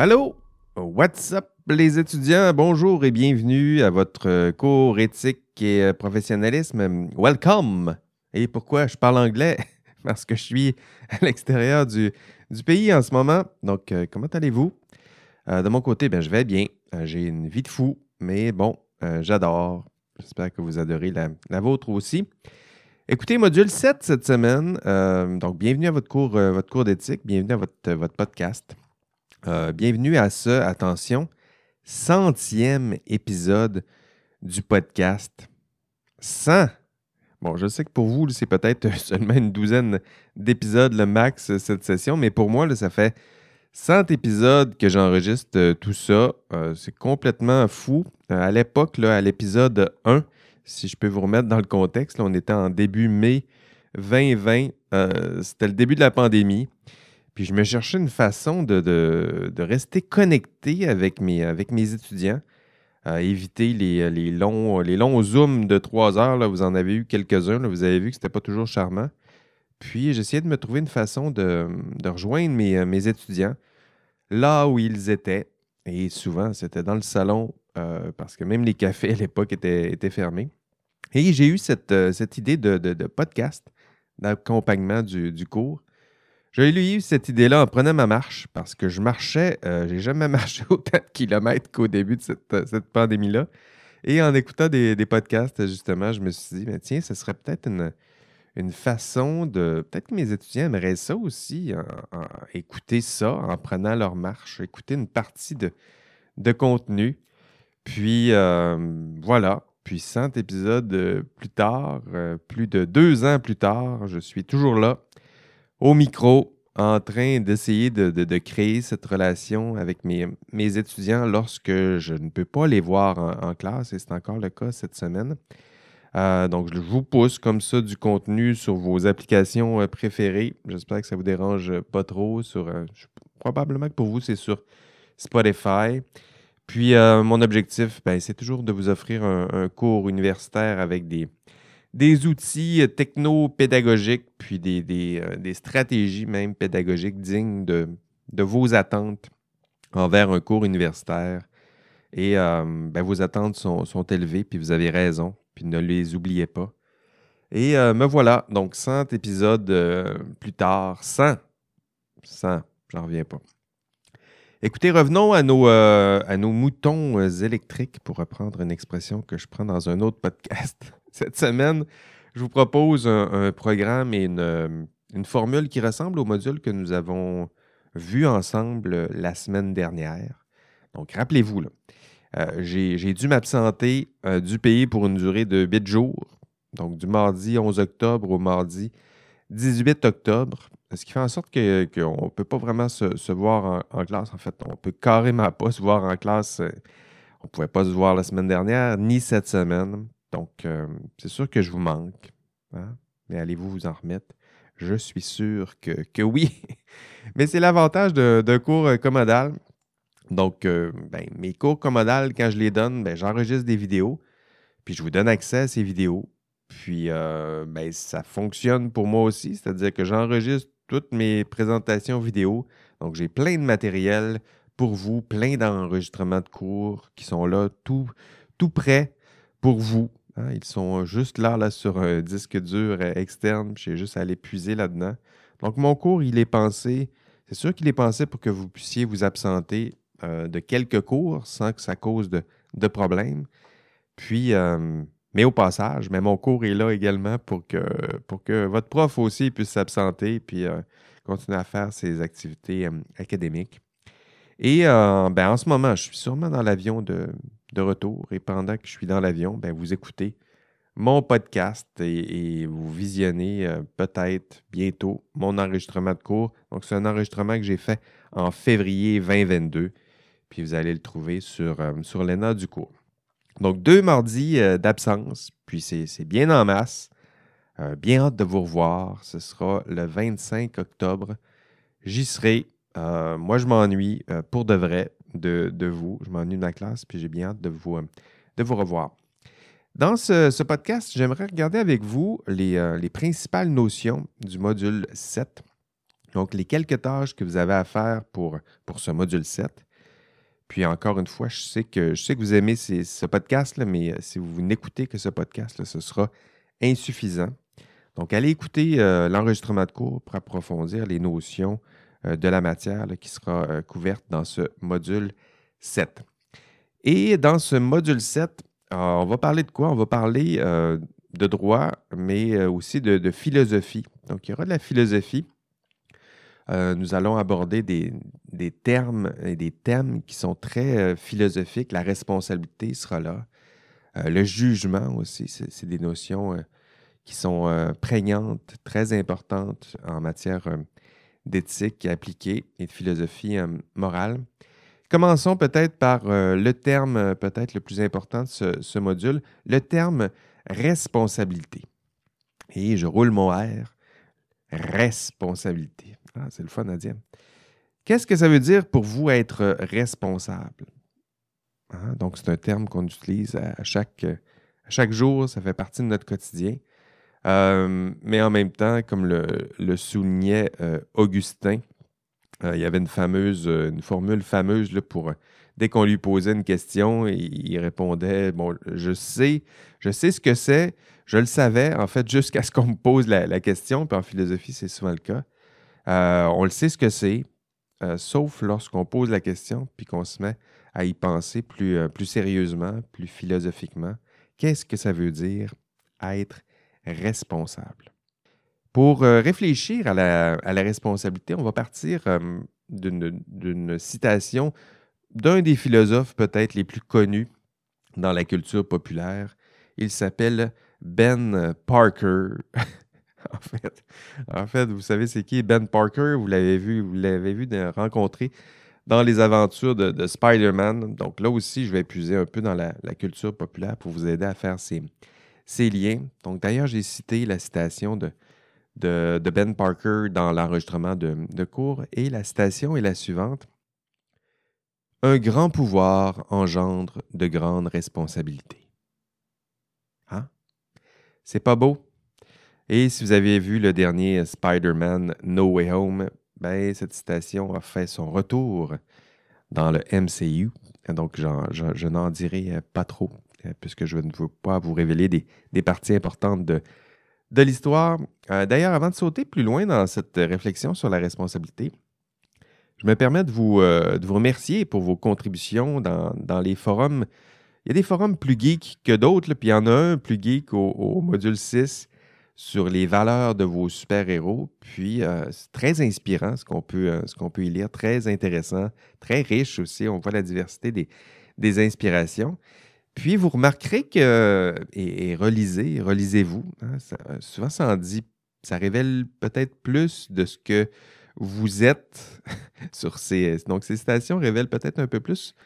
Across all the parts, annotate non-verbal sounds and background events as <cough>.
Allô? What's up les étudiants? Bonjour et bienvenue à votre euh, cours éthique et euh, professionnalisme. Welcome! Et pourquoi je parle anglais? <laughs> Parce que je suis à l'extérieur du, du pays en ce moment. Donc, euh, comment allez-vous? de mon côté, ben, je vais bien. J'ai une vie de fou, mais bon, j'adore. J'espère que vous adorez la, la, vôtre aussi. Écoutez, module 7 cette semaine. donc, bienvenue à votre cours, votre cours d'éthique. Bienvenue à votre, votre podcast. Euh, bienvenue à ce, attention, centième épisode du podcast. 100! Bon, je sais que pour vous, c'est peut-être <laughs> seulement une douzaine d'épisodes le max cette session, mais pour moi, ça fait 100 épisodes que j'enregistre euh, tout ça. Euh, c'est complètement fou. à l'époque, à l'épisode 1, si je peux vous remettre dans le contexte, on était en début mai 2020. C'était le début de la pandémie. Puis je me cherchais une façon de, rester connecté avec mes, étudiants, éviter les, longs, zooms de trois heures. Vous en avez eu quelques-uns. Vous avez vu que ce n'était pas toujours charmant. Puis j'essayais de me trouver une façon de, rejoindre mes, étudiants là où ils étaient. Et souvent, c'était dans le salon, euh, parce que même les cafés à l'époque étaient, fermés. Et j'ai eu cette, euh, idée de, podcast d'accompagnement du, cours. J'ai eu cette idée-là en prenant ma marche parce que je marchais, euh, j'ai jamais <laughs> marché autant de kilomètres qu'au début de cette, euh, pandémie-là. Et en écoutant des, podcasts, justement, je me suis dit, mais tiens, ce serait peut-être une, une façon de. Peut-être que mes étudiants aimeraient ça aussi, écouter ça en prenant leur marche, écouter une partie de, de contenu. Puis euh, voilà, puis 100 épisodes plus tard, plus de deux ans plus tard, je suis toujours là au micro en train d'essayer de, créer cette relation avec mes, mes, étudiants lorsque je ne peux pas les voir en, classe, et c'est encore le cas cette semaine. Euh, donc, je vous pousse comme ça du contenu sur vos applications euh, préférées. J'espère que ça ne vous dérange pas trop. Sur, euh, probablement que pour vous, c'est sur Spotify. Puis, mon objectif, ben, c'est toujours de vous offrir un cours universitaire avec des, des outils euh, techno-pédagogiques, puis des, euh, des, stratégies même pédagogiques dignes de, vos attentes envers un cours universitaire. Et euh, ben, vos attentes sont, sont, élevées, puis vous avez raison, puis ne les oubliez pas. Et me voilà, donc 100 épisodes plus tard, 100, 100, j'en reviens pas. Écoutez, revenons à nos, à nos moutons électriques, pour reprendre une expression que je prends dans un autre podcast. Cette semaine, je vous propose un, programme et une, formule qui ressemble au module que nous avons vu ensemble la semaine dernière. Donc, rappelez-vous, euh, j'ai dû m'absenter euh, du pays pour une durée de 8 jours, donc du mardi 11 octobre au mardi 18 octobre, ce qui fait en sorte qu'on ne peut pas vraiment se, voir en, classe. En fait, on ne peut carrément pas se voir en classe. Euh, on ne pouvait pas se voir la semaine dernière, ni cette semaine. Donc, euh, c'est sûr que je vous manque. Hein, mais allez-vous vous en remettre? Je suis sûr que, oui. <laughs> mais c'est l'avantage d'un cours euh, commodal. Donc, euh, ben, mes cours commodales, quand je les donne, ben, j'enregistre des vidéos, puis je vous donne accès à ces vidéos. Puis, ben, ça fonctionne pour moi aussi, c'est-à-dire que j'enregistre toutes mes présentations vidéo. Donc, j'ai plein de matériel pour vous, plein d'enregistrements de cours qui sont là, tout, tout prêt pour vous. Hein, ils sont juste là, là sur un disque dur euh, externe. J'ai juste à aller puiser là-dedans. Donc, mon cours, il est pensé, c'est sûr qu'il est pensé pour que vous puissiez vous absenter euh, de quelques cours sans que ça cause de, problèmes. Puis, euh, mais au passage, mais mon cours est là également pour que, pour que votre prof aussi puisse s'absenter puis continuer à faire ses activités académiques. Et ben, en ce moment, je suis sûrement dans l'avion de, de retour. Et pendant que je suis dans l'avion, ben, vous écoutez mon podcast et, vous visionnez euh, peut-être bientôt mon enregistrement de cours. Donc, c'est un enregistrement que j'ai fait en février 2022. Puis vous allez le trouver sur, euh, l'ENA du cours. Donc, deux mardis euh, d'absence, puis c'est bien en masse. bien hâte de vous revoir. Ce sera le 25 octobre. J'y serai. moi, je m'ennuie pour de vrai de, vous. Je m'ennuie de ma classe, puis j'ai bien hâte de vous, euh, de vous revoir. Dans ce, podcast, j'aimerais regarder avec vous euh, les, principales notions du module 7. Donc, les quelques tâches que vous avez à faire pour, pour ce module 7. Puis encore une fois, je sais que, je sais que vous aimez ce podcast, là, mais si vous n'écoutez que ce podcast, là, ce sera insuffisant. Donc, allez écouter l'enregistrement de cours pour approfondir les notions de la matière qui sera couverte dans ce module 7. Et dans ce module 7, on va parler de quoi? On va parler de droit, mais aussi de, philosophie. Donc, il y aura de la philosophie. nous allons aborder des, termes et des thèmes qui sont très philosophiques. La responsabilité sera là. le jugement aussi, c'est des notions qui sont prégnantes, très importantes en matière d'éthique appliquée et de philosophie morale. Commençons peut-être par le terme peut-être le plus important de ce module, le terme responsabilité. Et je roule mon R. Responsabilité. Ah, c'est le fun à dire. Qu'est-ce que ça veut dire pour vous être responsable? Hein, donc, c'est un terme qu'on utilise à chaque, à chaque jour, ça fait partie de notre quotidien. Euh, mais en même temps, comme le, soulignait euh, Augustin, euh, il y avait une fameuse, une formule fameuse pour dès qu'on lui posait une question, il, répondait Bon, je sais, je sais ce que c'est, je le savais, en fait, jusqu'à ce qu'on me pose la, question. Puis en philosophie, c'est souvent le cas. On le sait ce que c'est, sauf lorsqu'on pose la question, puis qu'on se met à y penser plus, plus sérieusement, plus philosophiquement. Qu'est-ce que ça veut dire être responsable? Pour réfléchir à la, responsabilité, on va partir d'une citation d'un des philosophes peut-être les plus connus dans la culture populaire. Il s'appelle Ben Parker. <laughs> en, fait, vous savez c'est qui Ben Parker? Vous l'avez vu, vous l'avez vu rencontrer dans les aventures de, Spider-Man. Donc là aussi, je vais puiser un peu dans la, culture populaire pour vous aider à faire ces, ces liens. Donc d'ailleurs, j'ai cité la citation de, de, Ben Parker dans l'enregistrement de, cours et la citation est la suivante. Un grand pouvoir engendre de grandes responsabilités. Hein? C'est pas beau? Et si vous avez vu le dernier Spider-Man No Way Home, ben, cette citation a fait son retour dans le MCU. Donc, je n'en dirai pas trop, puisque je ne veux pas vous révéler des, parties importantes de, de l'histoire. Euh, d'ailleurs, avant de sauter plus loin dans cette réflexion sur la responsabilité, je me permets de vous, euh, de vous remercier pour vos contributions dans, les forums. Il y a des forums plus geeks que d'autres, puis il y en a un plus geek au, module 6 sur les valeurs de vos super-héros. Puis euh, c'est très inspirant ce qu'on peut, qu'on peut y lire, très intéressant, très riche aussi. On voit la diversité des, des inspirations. Puis vous remarquerez que, et, relisez, relisez-vous, hein, souvent ça en dit, ça révèle peut-être plus de ce que vous êtes <laughs> sur ces. Donc, ces citations révèlent peut-être un peu plus,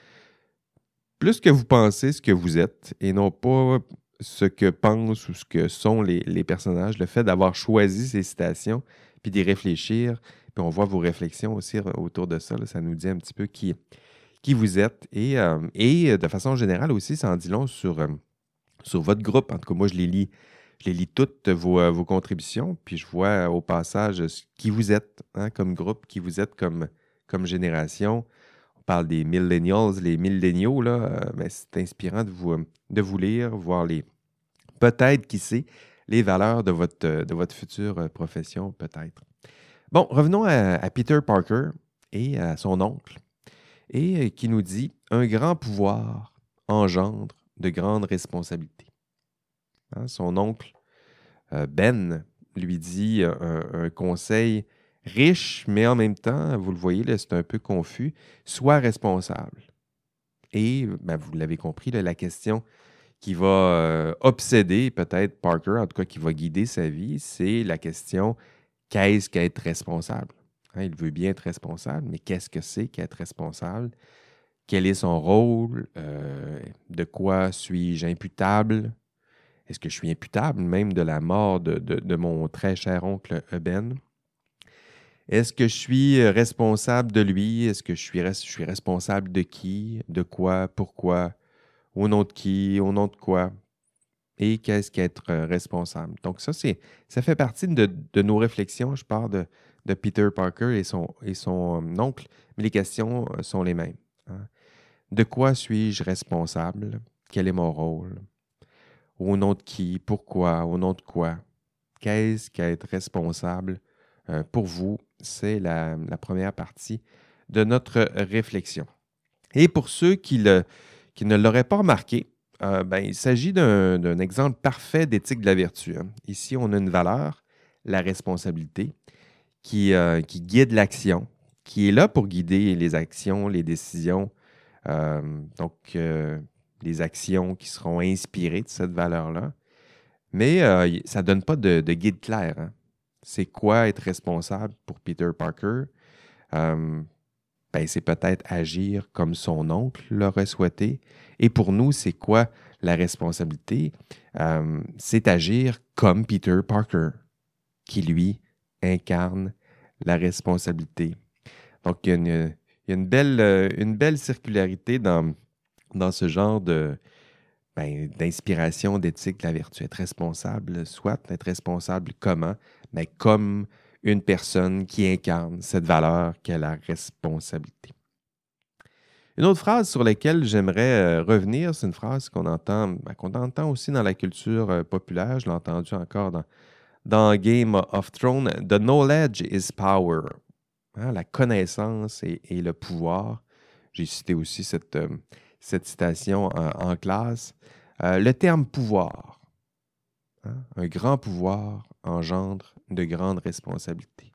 plus que vous pensez ce que vous êtes et non pas ce que pensent ou ce que sont les, personnages. Le fait d'avoir choisi ces citations puis d'y réfléchir, puis on voit vos réflexions aussi autour de ça, ça nous dit un petit peu qui, qui vous êtes. Et, euh, et de façon générale aussi, ça en dit long sur, euh, sur votre groupe. En tout cas, moi, je les lis je les lis toutes vos, euh, vos, contributions, puis je vois euh, au passage qui vous êtes hein, comme groupe, qui vous êtes comme, comme génération. On parle des millennials, les milléniaux, là, euh, mais c'est inspirant de vous, de vous lire, voir les peut-être, qui sait, les valeurs de votre, de votre future profession, peut-être. Bon, revenons à, Peter Parker et à son oncle, et qui nous dit Un grand pouvoir engendre de grandes responsabilités. Hein, son oncle euh, Ben lui dit un, conseil riche, mais en même temps, vous le voyez, c'est un peu confus, sois responsable. Et ben, vous l'avez compris, la question qui va euh, obséder peut-être Parker, en tout cas qui va guider sa vie, c'est la question qu'est-ce qu'être responsable? Hein, il veut bien être responsable, mais qu'est-ce que c'est qu'être responsable? Quel est son rôle? Euh, de quoi suis-je imputable? Est-ce que je suis imputable même de la mort de, mon très cher oncle Eben? Est-ce que je suis responsable de lui? Est-ce que je suis, responsable de qui? De quoi? Pourquoi? Au nom de qui? Au nom de quoi? Et qu'est-ce qu'être responsable? Donc, ça, ça fait partie de, nos réflexions. Je parle de, Peter Parker et son, euh, oncle, mais les questions sont les mêmes. Hein. De quoi suis-je responsable? Quel est mon rôle? Au nom de qui? Pourquoi? Au nom de quoi? Qu'est-ce qu'être responsable euh, pour vous? C'est la, première partie de notre réflexion. Et pour ceux qui, ne l'auraient pas remarqué, euh, ben, il s'agit d'un exemple parfait d'éthique de la vertu. Hein. Ici, on a une valeur, la responsabilité, qui, euh, qui guide l'action, qui est là pour guider les actions, les décisions, donc les actions qui seront inspirées de cette valeur-là. Mais euh, ça ne donne pas de, guide clair. Hein. C'est quoi être responsable pour Peter Parker? Euh, ben, c'est peut-être agir comme son oncle l'aurait souhaité. Et pour nous, c'est quoi la responsabilité? Euh, c'est agir comme Peter Parker, qui lui incarne la responsabilité. Donc, il y a une, belle, une belle circularité dans, dans ce genre ben, d'inspiration, d'éthique de la vertu. Être responsable, soit être responsable comment, mais comme une personne qui incarne cette valeur qu'est la responsabilité. Une autre phrase sur laquelle j'aimerais euh, revenir, c'est une phrase qu'on entend, ben, qu'on entend aussi dans la culture euh, populaire. Je l'ai entendu encore dans, dans Game of Thrones. The knowledge is power. Hein, la connaissance et, le pouvoir. J'ai cité aussi cette, euh, cette citation en, classe. Euh, le terme pouvoir, hein, un grand pouvoir engendre de grandes responsabilités.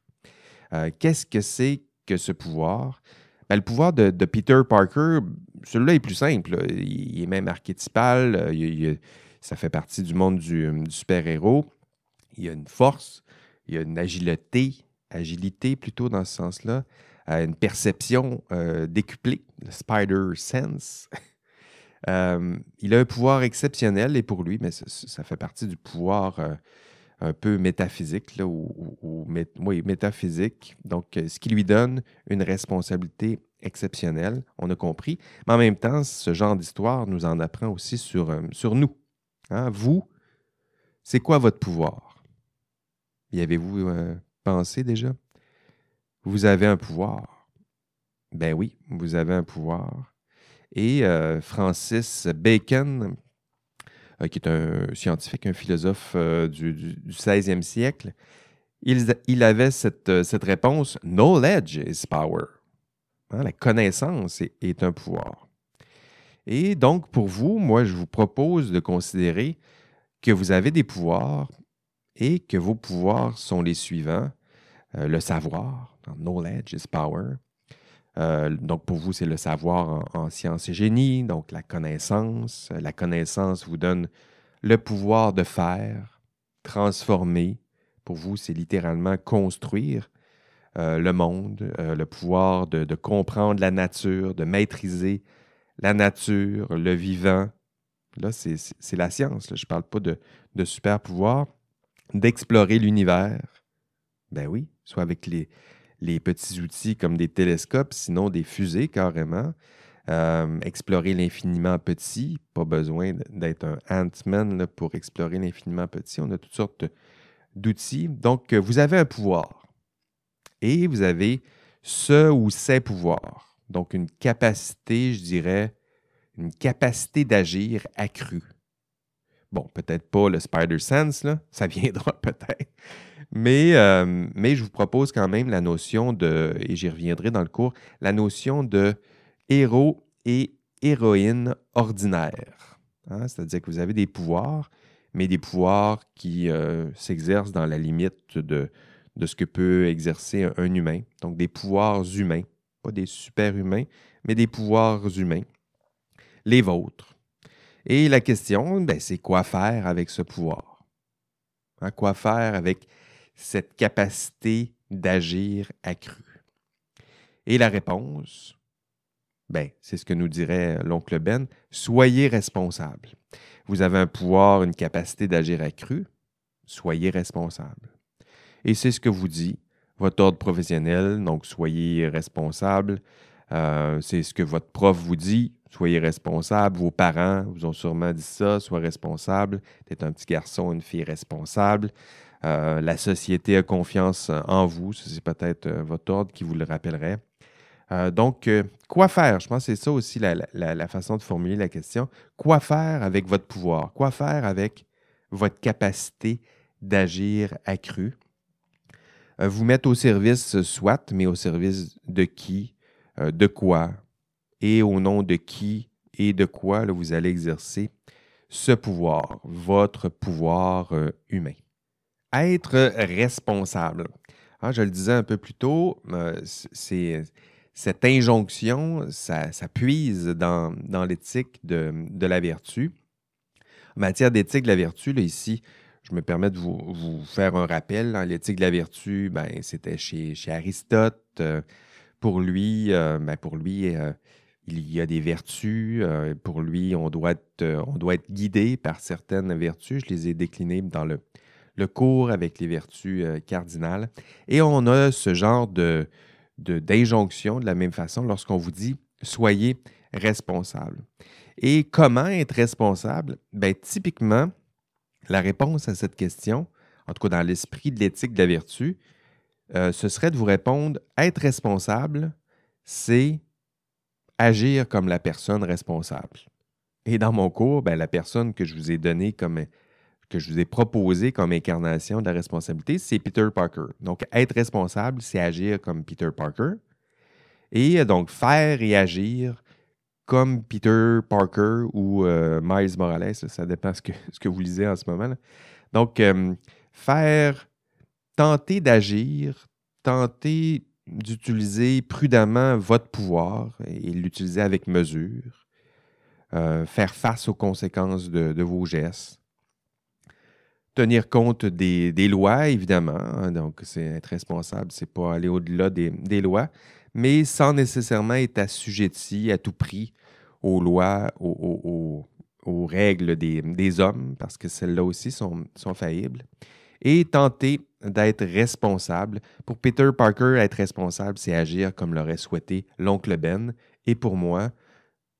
Euh, qu'est-ce que c'est que ce pouvoir? Ben, le pouvoir de, Peter Parker, celui-là est plus simple. Il, est même archétypal. Ça fait partie du monde du super-héros. Il a une force, il a une agilité, agilité plutôt dans ce sens-là une perception euh, décuplée, le Spider Sense. <laughs> Euh, il a un pouvoir exceptionnel et pour lui, mais ça, fait partie du pouvoir euh, un peu métaphysique, ou, métaphysique. Donc, ce qui lui donne une responsabilité exceptionnelle, on a compris. Mais en même temps, ce genre d'histoire nous en apprend aussi sur, sur nous. Hein. Vous, c'est quoi votre pouvoir? Y avez-vous pensé déjà? vous avez un pouvoir. Ben oui, vous avez un pouvoir. Et euh, Francis Bacon, euh, qui est un scientifique, un philosophe euh, du, 16e siècle, il, avait cette, réponse Knowledge is power. Hein, la connaissance est, un pouvoir. Et donc, pour vous, moi, je vous propose de considérer que vous avez des pouvoirs et que vos pouvoirs sont les suivants le savoir, Knowledge is power. Euh, donc, pour vous, c'est le savoir en, sciences et génie, donc la connaissance. La connaissance vous donne le pouvoir de faire, transformer. Pour vous, c'est littéralement construire euh, le monde, euh, le pouvoir de, comprendre la nature, de maîtriser la nature, le vivant. Là, c'est la science. Je ne parle pas de, de super pouvoir. D'explorer l'univers? Ben oui, soit avec les, petits outils comme des télescopes, sinon des fusées carrément. Euh, explorer l'infiniment petit, pas besoin d'être un Ant-Man pour explorer l'infiniment petit. On a toutes sortes d'outils. Donc, euh, vous avez un pouvoir et vous avez ce ou ces pouvoirs. Donc, une capacité, je dirais, une capacité d'agir accrue. Bon, peut-être pas le Spider Sense, là, ça <laughs> viendra peut-être. Mais, euh, mais je vous propose quand même la notion de, et j'y reviendrai dans le cours, la notion de héros et héroïne ordinaire. Hein. C'est-à-dire que vous avez des pouvoirs, mais des pouvoirs qui euh, s'exercent dans la limite de, de ce que peut exercer un, humain. Donc des pouvoirs humains, pas des super-humains, mais des pouvoirs humains, les vôtres. Et la question, ben, c'est quoi faire avec ce pouvoir? Hein, quoi faire avec cette capacité d'agir accrue? Et la réponse, ben, c'est ce que nous dirait l'oncle Ben, soyez responsable. Vous avez un pouvoir, une capacité d'agir accrue, soyez responsable. Et c'est ce que vous dit votre ordre professionnel, donc soyez responsable. Euh, c'est ce que votre prof vous dit, soyez responsable. Vos parents vous ont sûrement dit ça, soyez responsable. Tu es un petit garçon, une fille responsable. Euh, la société a confiance en vous. C'est peut-être euh, votre ordre qui vous le rappellerait. Donc, quoi faire? Je pense que c'est ça aussi la, façon de formuler la question. Quoi faire avec votre pouvoir? Quoi faire avec votre capacité d'agir accrue? Vous mettre au service, soit, mais au service de qui, de quoi, et au nom de qui et de quoi vous allez exercer ce pouvoir, votre pouvoir humain. Être responsable. Ah, je le disais un peu plus tôt, c'est cette injonction, ça, puise dans, l'éthique de, la vertu. En matière d'éthique de la vertu, ici, je me permets de vous, faire un rappel. L'éthique de la vertu, ben, c'était chez, Aristote. Euh, pour lui, euh, ben, pour lui euh, il y a des vertus. pour lui, on doit, être, guidé par certaines vertus. Je les ai déclinées dans le, cours avec les vertus cardinales. Et on a ce genre de, d'injonction de, la même façon lorsqu'on vous dit soyez responsable. Et comment être responsable? Bien, typiquement, la réponse à cette question, en tout cas dans l'esprit de l'éthique de la vertu, euh, ce serait de vous répondre être responsable, c'est agir comme la personne responsable. Et dans mon cours, bien, la personne que je vous ai donnée comme que je vous ai proposé comme incarnation de la responsabilité, c'est Peter Parker. Donc, être responsable, c'est agir comme Peter Parker. Et euh, donc, faire et agir comme Peter Parker ou euh, Miles Morales, ça dépend ce que, ce que vous lisez en ce moment. Donc, faire, tenter d'agir, tenter d'utiliser prudemment votre pouvoir et l'utiliser avec mesure, faire face aux conséquences de vos gestes tenir compte des, lois, évidemment. Hein, donc, c'est être responsable, c'est pas aller au-delà des, lois, mais sans nécessairement être assujetti à tout prix aux lois, aux, règles des, hommes, parce que celles-là aussi sont, sont faillibles. Et tenter d'être responsable. Pour Peter Parker, être responsable, c'est agir comme l'aurait souhaité l'oncle Ben. Et pour moi,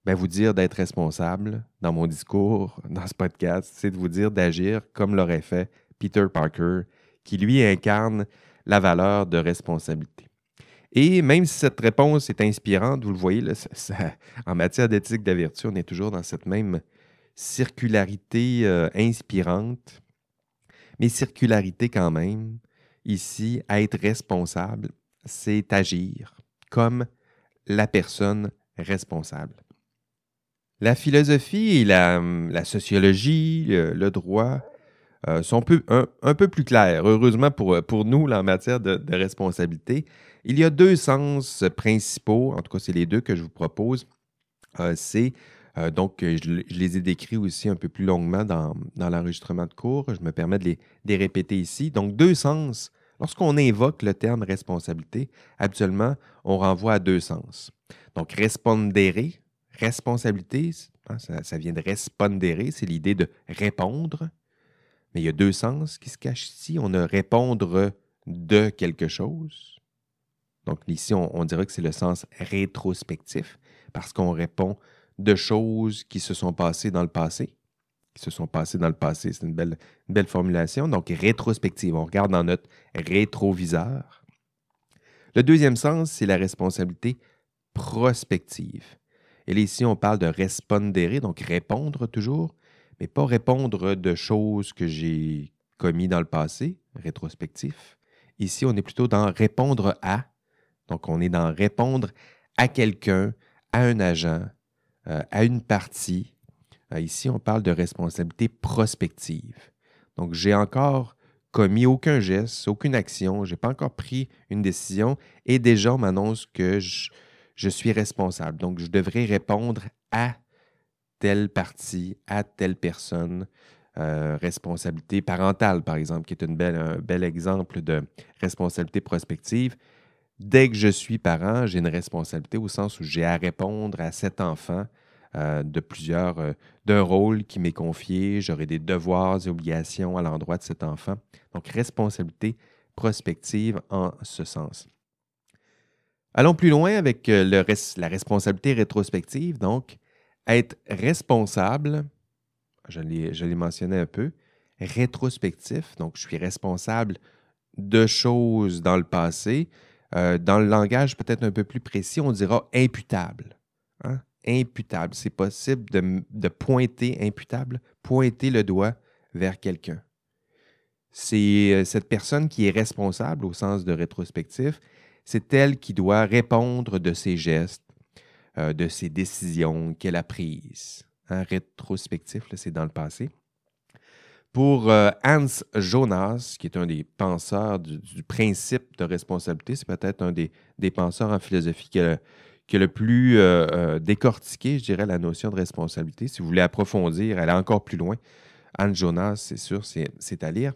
ben, vous dire d'être responsable dans mon discours, <laughs> dans ce podcast, c'est de vous dire d'agir comme l'aurait fait Peter Parker, qui lui incarne la valeur de responsabilité. Et même si cette réponse est inspirante, vous le voyez, <laughs> en matière d'éthique de la vertu, on est toujours dans cette même circularité euh, inspirante, mais circularité quand même. Ici, être responsable, c'est agir comme la personne responsable. La philosophie et la, sociologie, le, droit euh, sont un, peu plus clairs. Heureusement pour, nous, en matière de, responsabilité, il y a deux sens principaux, en tout cas, c'est les deux que je vous propose. Euh, c'est euh, donc, je, les ai décrits aussi un peu plus longuement dans, l'enregistrement de cours. Je me permets de les, répéter ici. Donc, deux sens. Lorsqu'on invoque le terme responsabilité, habituellement, on renvoie à deux sens. Donc, respondere, Responsabilité, hein, ça, vient de respondere, c'est l'idée de répondre. Mais il y a deux sens qui se cachent ici. On a répondre de quelque chose. Donc ici, on, dirait que c'est le sens rétrospectif, parce qu'on répond de choses qui se sont passées dans le passé, qui se sont passées dans le passé. C'est une belle, formulation. Donc rétrospective, on regarde dans notre rétroviseur. Le deuxième sens, c'est la responsabilité prospective. Et ici, on parle de respondere, donc répondre toujours, mais pas répondre de choses que j'ai commis dans le passé, rétrospectif. Ici, on est plutôt dans répondre à. Donc, on est dans répondre à quelqu'un, à un agent, euh, à une partie. Euh, ici, on parle de responsabilité prospective. Donc, j'ai encore commis aucun geste, aucune action, je n'ai pas encore pris une décision et déjà on m'annonce que je, suis responsable. Donc, je devrais répondre à telle partie, à telle personne. Euh, responsabilité parentale, par exemple, qui est un bel exemple de responsabilité prospective. Dès que je suis parent, j'ai une responsabilité au sens où j'ai à répondre à cet enfant euh, de plusieurs, euh, d'un rôle qui m'est confié. J'aurai des devoirs et obligations à l'endroit de cet enfant. Donc, responsabilité prospective en ce sens. Allons plus loin avec euh, la responsabilité rétrospective. Donc, être responsable, je l'ai mentionné un peu, rétrospectif. Donc, je suis responsable de choses dans le passé. Dans le langage peut-être un peu plus précis, on dira imputable. Hein? Imputable. C'est possible de, pointer, imputable, pointer le doigt vers quelqu'un. C'est euh, cette personne qui est responsable au sens de rétrospectif, c'est elle qui doit répondre de ses gestes, euh, de ses décisions qu'elle a prises. Un rétrospectif, c'est dans le passé. Pour euh, Hans Jonas, qui est un des penseurs du, principe de responsabilité, c'est peut-être un des, penseurs en philosophie qui a, le plus euh, décortiqué, je dirais, la notion de responsabilité. Si vous voulez approfondir, aller encore plus loin, Hans Jonas, c'est sûr, c'est à lire.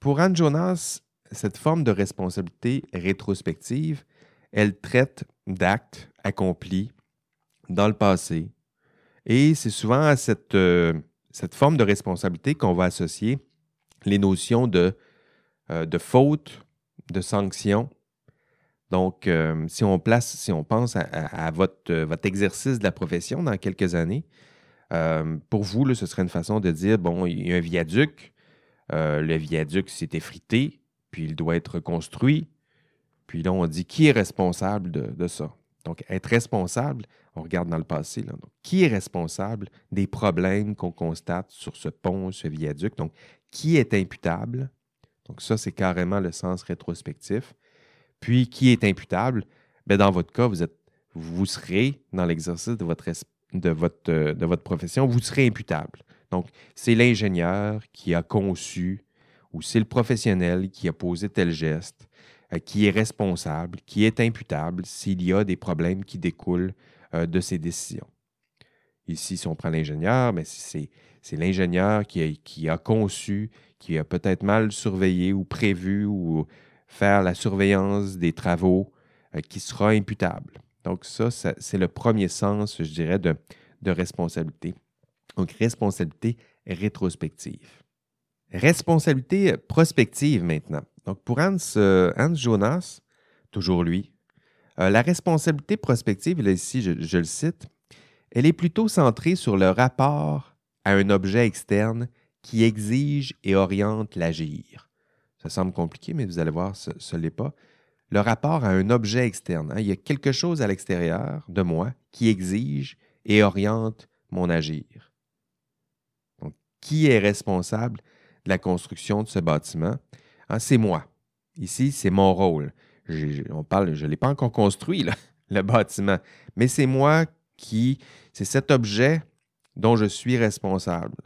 Pour Hans Jonas, cette forme de responsabilité rétrospective, elle traite d'actes accomplis dans le passé. Et c'est souvent à cette, euh, forme de responsabilité qu'on va associer les notions de, euh, de faute, de sanction. Donc, euh, si on place, si on pense à, votre, votre, exercice de la profession dans quelques années, pour vous, là, ce serait une façon de dire, bon, il y a un viaduc, le viaduc s'est effrité, puis il doit être reconstruit. Puis là, on dit qui est responsable de, de ça? Donc, être responsable, on regarde dans le passé, là, qui est responsable des problèmes qu'on constate sur ce pont, ce viaduc? Donc, qui est imputable? Donc, ça, c'est carrément le sens rétrospectif. Puis, qui est imputable? Bien, dans votre cas, vous, serez, dans l'exercice de votre, de, votre, profession, vous serez imputable. Donc, c'est l'ingénieur qui a conçu ou c'est le professionnel qui a posé tel geste euh, qui est responsable, qui est imputable s'il y a des problèmes qui découlent euh, de ses décisions. Ici, si on prend l'ingénieur, mais c'est, l'ingénieur qui a, conçu, qui a peut-être mal surveillé ou prévu ou faire la surveillance des travaux euh, qui sera imputable. Donc ça, c'est le premier sens, je dirais, de, responsabilité. Donc responsabilité rétrospective. Responsabilité prospective maintenant. Donc, pour Hans, euh, Jonas, toujours lui, euh, la responsabilité prospective, là, ici, je, le cite, elle est plutôt centrée sur le rapport à un objet externe qui exige et oriente l'agir. Ça semble compliqué, mais vous allez voir, ce n'est pas. Le rapport à un objet externe. Hein. il y a quelque chose à l'extérieur de moi qui exige et oriente mon agir. Donc, qui est responsable de la construction de ce bâtiment? Ah, c'est moi. Ici, c'est mon rôle. on parle, je ne l'ai pas encore construit, <laughs> le bâtiment, mais c'est moi qui, c'est cet objet dont je suis responsable.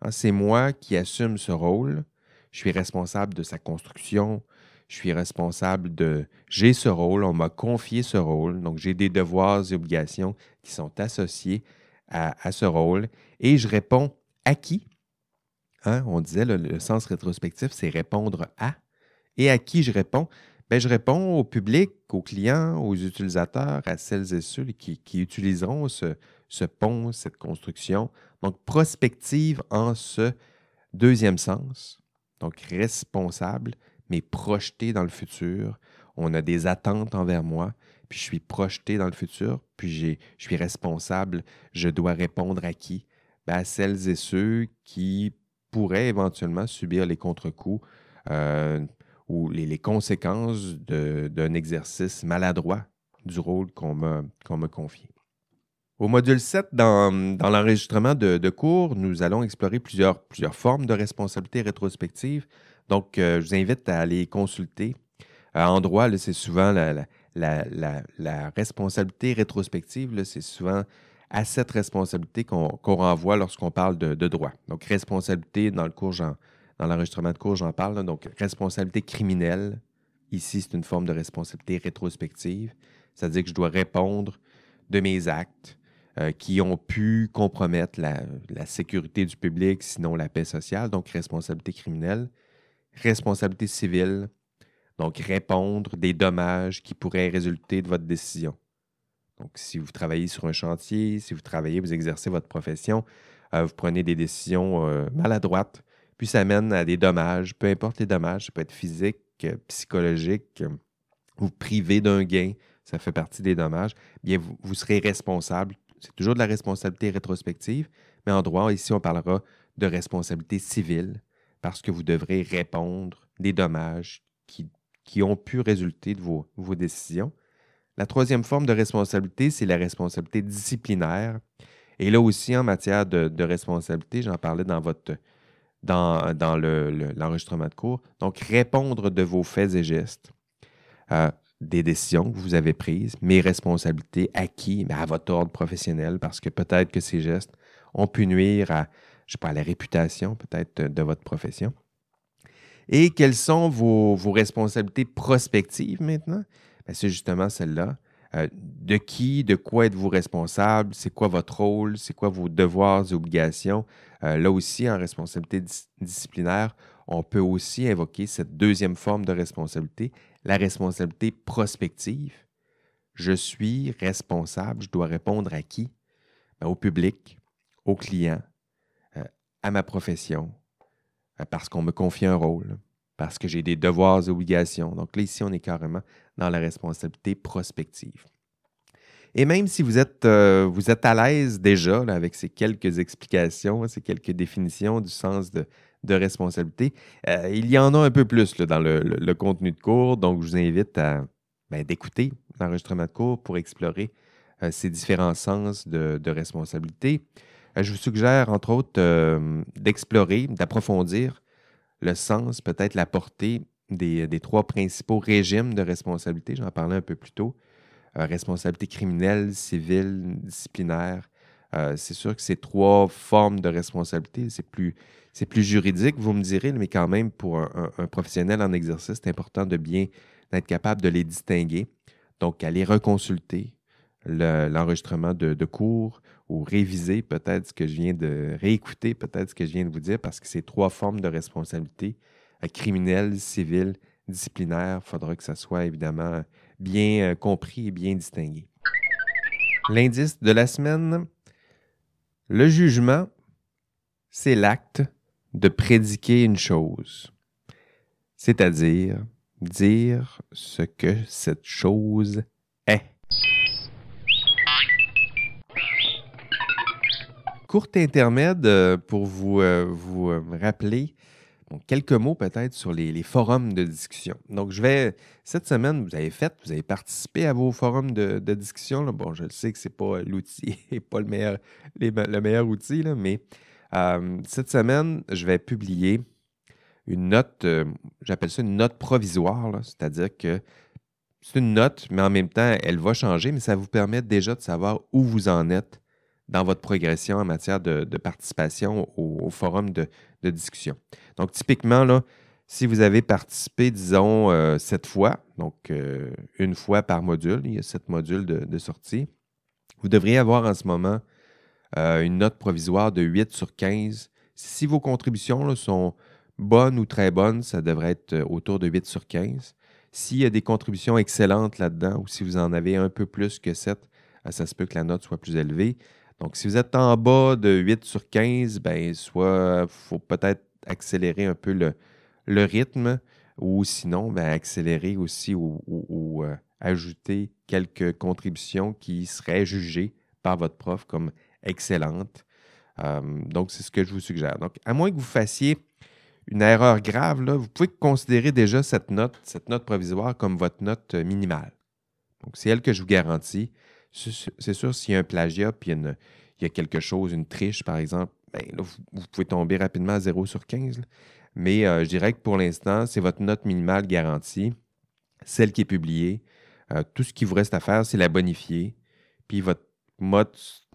Ah, c'est moi qui assume ce rôle. Je suis responsable de sa construction. Je suis responsable de... J'ai ce rôle, on m'a confié ce rôle, donc j'ai des devoirs et obligations qui sont associés à, ce rôle. Et je réponds à qui? Hein, on disait, le, sens rétrospectif, c'est répondre à. Et à qui je réponds? Bien, je réponds au public, aux clients, aux utilisateurs, à celles et ceux qui, utiliseront ce, ce, pont, cette construction. Donc, prospective en ce deuxième sens. Donc, responsable, mais projeté dans le futur. On a des attentes envers moi, puis je suis projeté dans le futur, puis je suis responsable. Je dois répondre à qui? Bien, à celles et ceux qui pourrait éventuellement subir les contre-coups euh, ou les, conséquences d'un exercice maladroit du rôle qu'on m'a confié. Au module 7, dans, l'enregistrement de, cours, nous allons explorer plusieurs, formes de responsabilité rétrospective. Donc, euh, je vous invite à aller consulter. Euh, en droit, c'est souvent la, la, responsabilité rétrospective, c'est souvent à cette responsabilité qu'on renvoie lorsqu'on parle de, droit. Donc, responsabilité, dans le cours, dans l'enregistrement de cours, j'en parle. donc, responsabilité criminelle. Ici, c'est une forme de responsabilité rétrospective. C'est-à-dire que je dois répondre de mes actes euh, qui ont pu compromettre la, sécurité du public, sinon la paix sociale. Donc, responsabilité criminelle. Responsabilité civile. Donc, répondre des dommages qui pourraient résulter de votre décision. Donc, si vous travaillez sur un chantier, si vous travaillez, vous exercez votre profession, euh, vous prenez des décisions euh, maladroites, puis ça mène à des dommages, peu importe les dommages, ça peut être physique, psychologique, vous privez d'un gain, ça fait partie des dommages, bien, vous, serez responsable. C'est toujours de la responsabilité rétrospective, mais en droit, ici, on parlera de responsabilité civile parce que vous devrez répondre des dommages qui, ont pu résulter de vos, décisions. La troisième forme de responsabilité, c'est la responsabilité disciplinaire. Et là aussi, en matière de, responsabilité, j'en parlais dans l'enregistrement de cours. Donc, répondre de vos faits et gestes, euh, des décisions que vous avez prises, mes responsabilités, à qui? À votre ordre professionnel, parce que peut-être que ces gestes ont pu nuire à, je sais pas, la réputation peut-être de votre profession. Et quelles sont vos, responsabilités prospectives maintenant? Ben, c'est justement celle-là. Euh, de qui, de quoi êtes-vous responsable? C'est quoi votre rôle? C'est quoi vos devoirs et obligations? Euh, là aussi, en responsabilité disciplinaire, on peut aussi invoquer cette deuxième forme de responsabilité, la responsabilité prospective. Je suis responsable, je dois répondre à qui? Ben, au public, aux clients, euh, à ma profession, euh, parce qu'on me confie un rôle, parce que j'ai des devoirs et obligations. Donc là, ici, on est carrément dans la responsabilité prospective. Et même si vous êtes, euh, vous êtes à l'aise déjà avec ces quelques explications, ces quelques définitions du sens de, responsabilité, euh, il y en a un peu plus dans le, contenu de cours. Donc, je vous invite à ben, d'écouter l'enregistrement de cours pour explorer ces différents sens de, de responsabilité. Euh, je vous suggère, entre autres, euh, d'explorer, d'approfondir le sens, peut-être la portée des, trois principaux régimes de responsabilité. J'en parlais un peu plus tôt. Euh, responsabilité criminelle, civile, disciplinaire. C'est sûr que ces trois formes de responsabilité, c'est plus, juridique, vous me direz, mais quand même, pour un, professionnel en exercice, c'est important de bien être capable de les distinguer. Donc, aller reconsulter l'enregistrement de, cours ou réviser peut-être ce que je viens de réécouter, peut-être ce que je viens de vous dire, parce que c'est trois formes de responsabilité, euh, criminelle, civile, disciplinaire. Il faudra que ça soit évidemment bien euh, compris et bien distingué. L'indice de la semaine, le jugement, c'est l'acte de prédiquer une chose, c'est-à-dire dire ce que cette chose est. courte intermède euh, pour vous, euh, vous euh, quelques mots peut-être sur les, forums de discussion. Donc, je vais, cette semaine, vous avez fait, vous avez participé à vos forums de, discussion. Bon, je sais que ce n'est pas l'outil <laughs> pas le meilleur, le meilleur outil, mais cette semaine, je vais publier une note, j'appelle ça une note provisoire, c'est-à-dire que c'est une note, mais en même temps, elle va changer, mais ça vous permet déjà de savoir où vous en êtes dans votre progression en matière de, participation au, forum de, discussion. Donc, typiquement, là, si vous avez participé, disons, euh, sept fois, donc euh, une fois par module, il y a sept modules de, sortie, vous devriez avoir en ce moment euh, une note provisoire de 8 sur 15. Si vos contributions sont bonnes ou très bonnes, ça devrait être autour de 8 sur 15. S'il y a des contributions excellentes là-dedans ou si vous en avez un peu plus que 7, ça se peut que la note soit plus élevée. Donc, si vous êtes en bas de 8 sur 15, ben, soit il faut peut-être accélérer un peu le, rythme ou sinon, ben, accélérer aussi ou, euh, ajouter quelques contributions qui seraient jugées par votre prof comme excellentes. Euh, donc, c'est ce que je vous suggère. Donc, à moins que vous fassiez une erreur grave, là, vous pouvez considérer déjà cette note, cette note provisoire comme votre note minimale. Donc, c'est elle que je vous garantis. C'est sûr, s'il y a un plagiat, puis il y, a quelque chose, une triche, par exemple, ben, vous, pouvez tomber rapidement à 0 sur 15. Mais euh, je dirais que pour l'instant, c'est votre note minimale garantie, celle qui est publiée. Euh, tout ce qui vous reste à faire, c'est la bonifier. Puis votre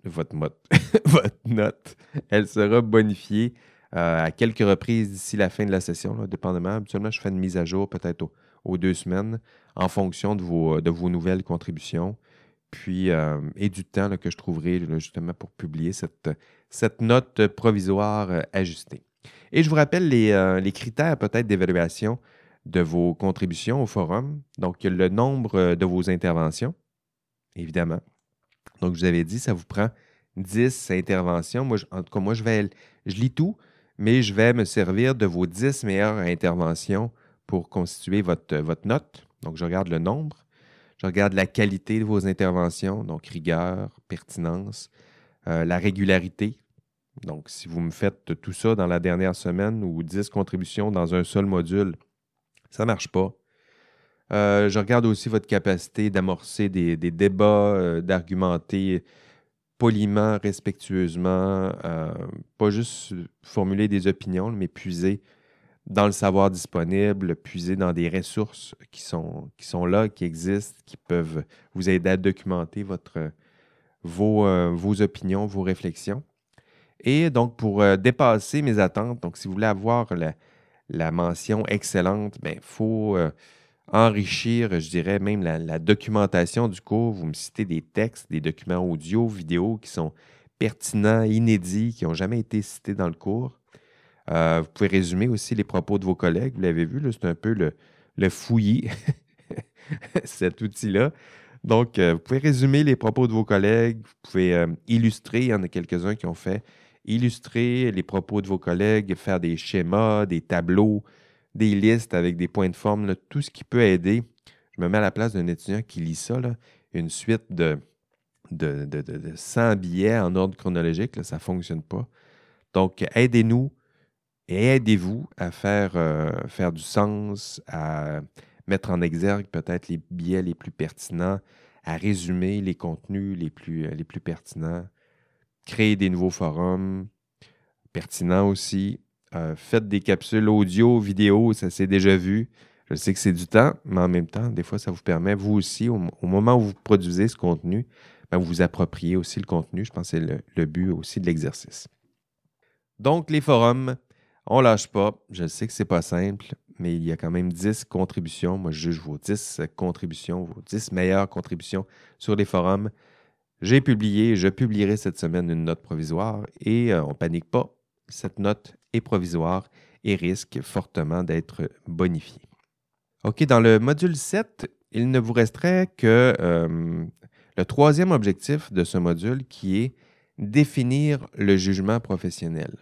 votre, <laughs> votre note, elle sera bonifiée euh, à quelques reprises d'ici la fin de la session, dépendamment. Habituellement, je fais une mise à jour peut-être aux, deux semaines en fonction de vos nouvelles contributions euh, et du temps que je trouverai justement pour publier cette, cette note provisoire euh, ajustée. Et je vous rappelle les, euh, les critères peut-être d'évaluation de vos contributions au forum. Donc, le nombre de vos interventions, évidemment. Donc, je vous avais dit, ça vous prend 10 interventions. Moi, en tout cas, moi, je je lis tout, mais je vais me servir de vos 10 meilleures interventions pour constituer votre, votre note. Donc, je regarde le nombre. Je regarde la qualité de vos interventions, donc rigueur, pertinence, euh, la régularité. Donc, si vous me faites tout ça dans la dernière semaine ou 10 contributions dans un seul module, ça ne marche pas. Euh, je regarde aussi votre capacité d'amorcer des, débats, euh, d'argumenter poliment, respectueusement, pas juste formuler des opinions, mais puiser dans le savoir disponible, puiser dans des ressources qui sont, qui sont là, qui existent, qui peuvent vous aider à documenter votre, vos, vos opinions, vos réflexions. Et donc, pour dépasser mes attentes, donc si vous voulez avoir la, mention excellente, il ben, faut enrichir, je dirais, même la, documentation du cours. Vous me citez des textes, des documents audio, vidéo qui sont pertinents, inédits, qui n'ont jamais été cités dans le cours. Euh, vous pouvez résumer aussi les propos de vos collègues. Vous l'avez vu, c'est un peu le, le fouillis, <laughs> cet outil-là. Donc, euh, vous pouvez résumer les propos de vos collègues. Vous pouvez euh, illustrer. Il y en a quelques-uns qui ont fait illustrer les propos de vos collègues, faire des schémas, des tableaux, des listes avec des points de forme, tout ce qui peut aider. Je me mets à la place d'un étudiant qui lit ça, une suite de, de, 100 billets en ordre chronologique, ça ne fonctionne pas. Donc, aidez-nous et aidez-vous à faire, euh, faire du sens, à mettre en exergue peut-être les billets les plus pertinents, à résumer les contenus les plus, les plus pertinents, créer des nouveaux forums pertinents aussi, euh, faites des capsules audio, vidéo, ça s'est déjà vu. Je sais que c'est du temps, mais en même temps, des fois, ça vous permet, vous aussi, au, moment où vous produisez ce contenu, ben, vous vous appropriez aussi le contenu. Je pense que c'est le, but aussi de l'exercice. Donc, les forums, on lâche pas. Je sais que c'est pas simple, mais il y a quand même 10 contributions. Moi, je juge vos 10 contributions, vos 10 meilleures contributions sur les forums. J'ai publié, je publierai cette semaine une note provisoire et euh, on panique pas cette note est provisoire et risque fortement d'être bonifiée. OK, dans le module 7, il ne vous resterait que euh, le troisième objectif de ce module qui est définir le jugement professionnel.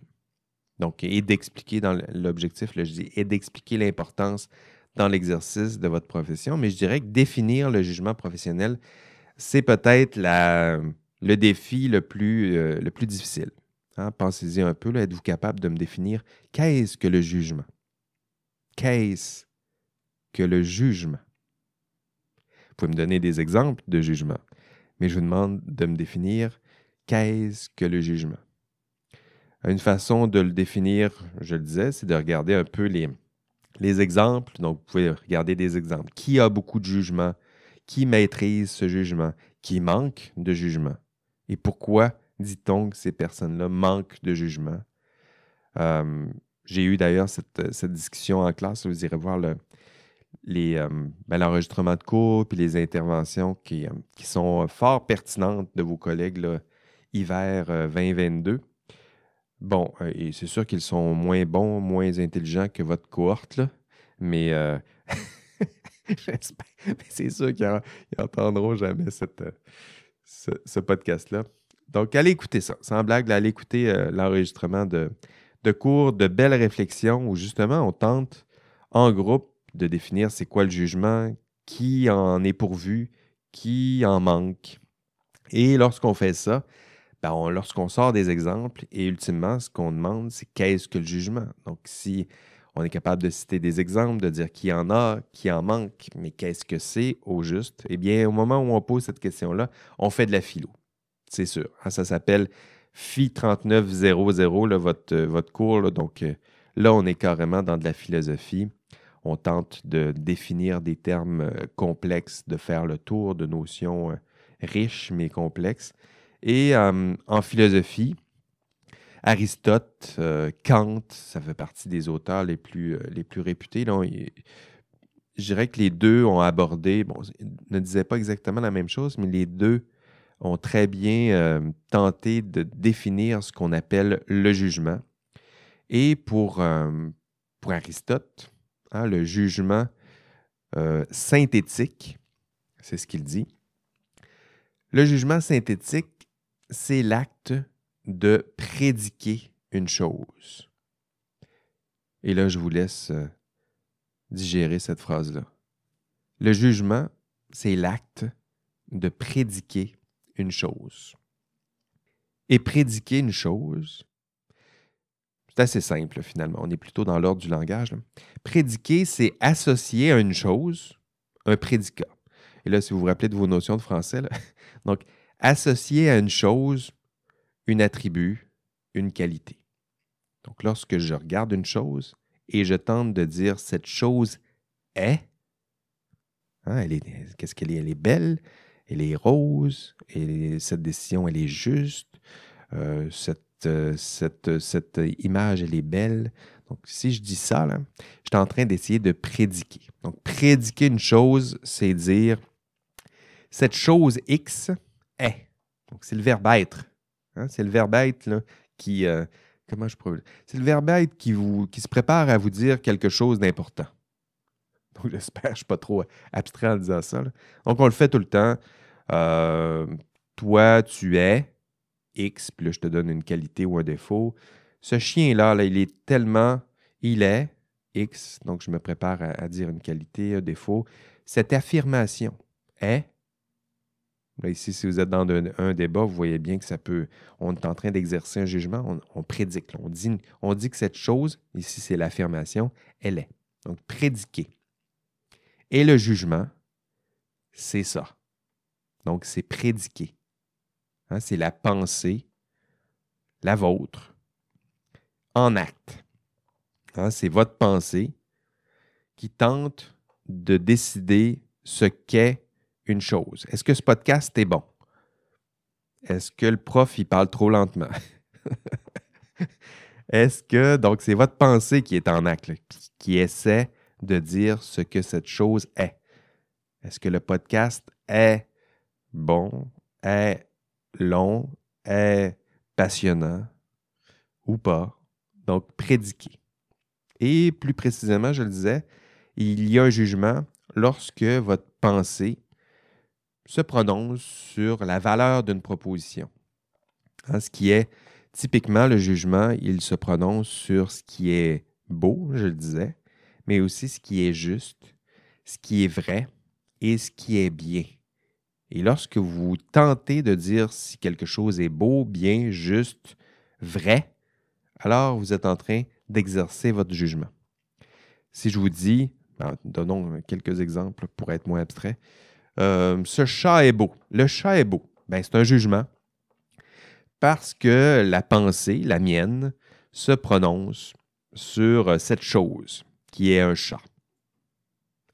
Donc, et d'expliquer dans l'objectif, je dis, et d'expliquer l'importance dans l'exercice de votre profession. Mais je dirais que définir le jugement professionnel, c'est peut-être le défi le plus, euh, difficile. Hein, pensez-y un peu, êtes-vous capable de me définir qu'est-ce que le jugement? Qu'est-ce que le jugement? Vous pouvez me donner des exemples de jugement, mais je vous demande de me définir qu'est-ce que le jugement? Une façon de le définir, je le disais, c'est de regarder un peu les, les exemples. Donc, vous pouvez regarder des exemples. Qui a beaucoup de jugement? Qui maîtrise ce jugement? Qui manque de jugement? Et pourquoi dit-on que ces personnes-là manquent de jugement? Euh, j'ai eu d'ailleurs cette, discussion en classe. Vous irez voir euh, ben, l'enregistrement de cours puis les interventions qui, euh, sont fort pertinentes de vos collègues hiver 2022. Bon, et c'est sûr qu'ils sont moins bons, moins intelligents que votre cohorte, là, mais <laughs> c'est sûr qu'ils n'entendront jamais cette, ce podcast-là. Donc, allez écouter ça. Sans blague, allez écouter euh, l'enregistrement de, cours, de belles réflexions où justement on tente en groupe de définir c'est quoi le jugement, qui en est pourvu, qui en manque. Et lorsqu'on fait ça, ben lorsqu'on sort des exemples, et ultimement, ce qu'on demande, c'est qu'est-ce que le jugement? Donc, si on est capable de citer des exemples, de dire qui en a, qui en manque, mais qu'est-ce que c'est au juste? Eh bien, au moment où on pose cette question-là, on fait de la philo c'est sûr. Hein, ça s'appelle FI 3900, votre, euh, votre cours. donc euh, là, on est carrément dans de la philosophie. On tente de définir des termes euh, complexes, de faire le tour de notions riches mais complexes. Et en philosophie, Aristote, Kant, ça fait partie des auteurs les plus, les plus réputés. je dirais que les deux ont abordé, bon, ne disaient pas exactement la même chose, mais les deux ont très bien euh, tenté de définir ce qu'on appelle le jugement. Et pour, euh, pour Aristote, hein, le jugement euh, synthétique, c'est ce qu'il dit, le jugement synthétique, c'est l'acte de prédiquer une chose. Et là, je vous laisse digérer cette phrase-là. Le jugement, c'est l'acte de prédiquer une chose. Et prédiquer une chose, c'est assez simple finalement. On est plutôt dans l'ordre du langage. Prédiquer, c'est associer à une chose un prédicat. Et là, si vous vous rappelez de vos notions de français, <laughs> donc associer à une chose une attribut, une qualité. Donc lorsque je regarde une chose et je tente de dire cette chose est, hein, elle est qu'est-ce qu'elle est? Elle est belle, elle est rose, et cette décision, elle est juste, euh, cette, cette, cette, image, elle est belle. Donc, si je dis ça, là, je suis en train d'essayer de prédiquer. Donc, prédiquer une chose, c'est dire cette chose X est. Donc, c'est le verbe être. Hein. C'est le verbe être qui. Euh, je. C'est le verbe être qui, vous, qui se prépare à vous dire quelque chose d'important. Donc, <laughs> j'espère je ne suis pas trop abstrait en disant ça. Donc, on le fait tout le temps. Euh, toi, tu es X, puis là, je te donne une qualité ou un défaut. Ce chien-là, là, il est tellement. Il est X, donc je me prépare à dire une qualité, un défaut. Cette affirmation est ici, si vous êtes dans un, débat, vous voyez bien que ça peut. On est en train d'exercer un jugement, on, on prédique. on, dit, on dit que cette chose, ici c'est l'affirmation, elle est. Donc, prédiquer. Et le jugement, c'est ça. Donc, c'est prédiquer. Hein, c'est la pensée, la vôtre, en acte. Hein, c'est votre pensée qui tente de décider ce qu'est une chose. Est-ce que ce podcast est bon? Est-ce que le prof, il parle trop lentement? <laughs> Est-ce que, donc, c'est votre pensée qui est en acte, qui essaie de dire ce que cette chose est? Est-ce que le podcast est bon, est long, est passionnant ou pas? Donc, prédiquer. Et plus précisément, je le disais, il y a un jugement lorsque votre pensée se prononce sur la valeur d'une proposition. Ce qui est typiquement le jugement, il se prononce sur ce qui est beau, je le disais, mais aussi ce qui est juste, ce qui est vrai et ce qui est bien. Et lorsque vous tentez de dire si quelque chose est beau, bien, juste, vrai, alors vous êtes en train d'exercer votre jugement. Si je vous dis, ben, donnons quelques exemples pour être moins abstrait, euh, ce chat est beau. Le chat est beau. Ben, c'est un jugement parce que la pensée, la mienne, se prononce sur cette chose qui est un chat.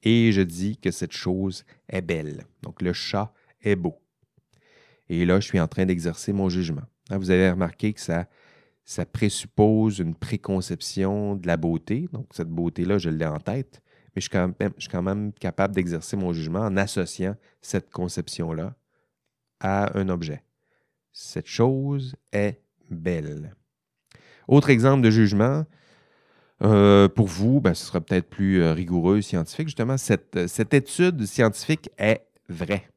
Et je dis que cette chose est belle. Donc le chat est beau. Et là, je suis en train d'exercer mon jugement. Hein, vous avez remarqué que ça, ça présuppose une préconception de la beauté. Donc cette beauté-là, je l'ai en tête mais je suis quand même, capable d'exercer mon jugement en associant cette conception-là à un objet. Cette chose est belle. Autre exemple de jugement, euh, pour vous, ben, ce sera peut-être plus euh, rigoureux scientifique. Justement, cette, cette étude scientifique est vraie.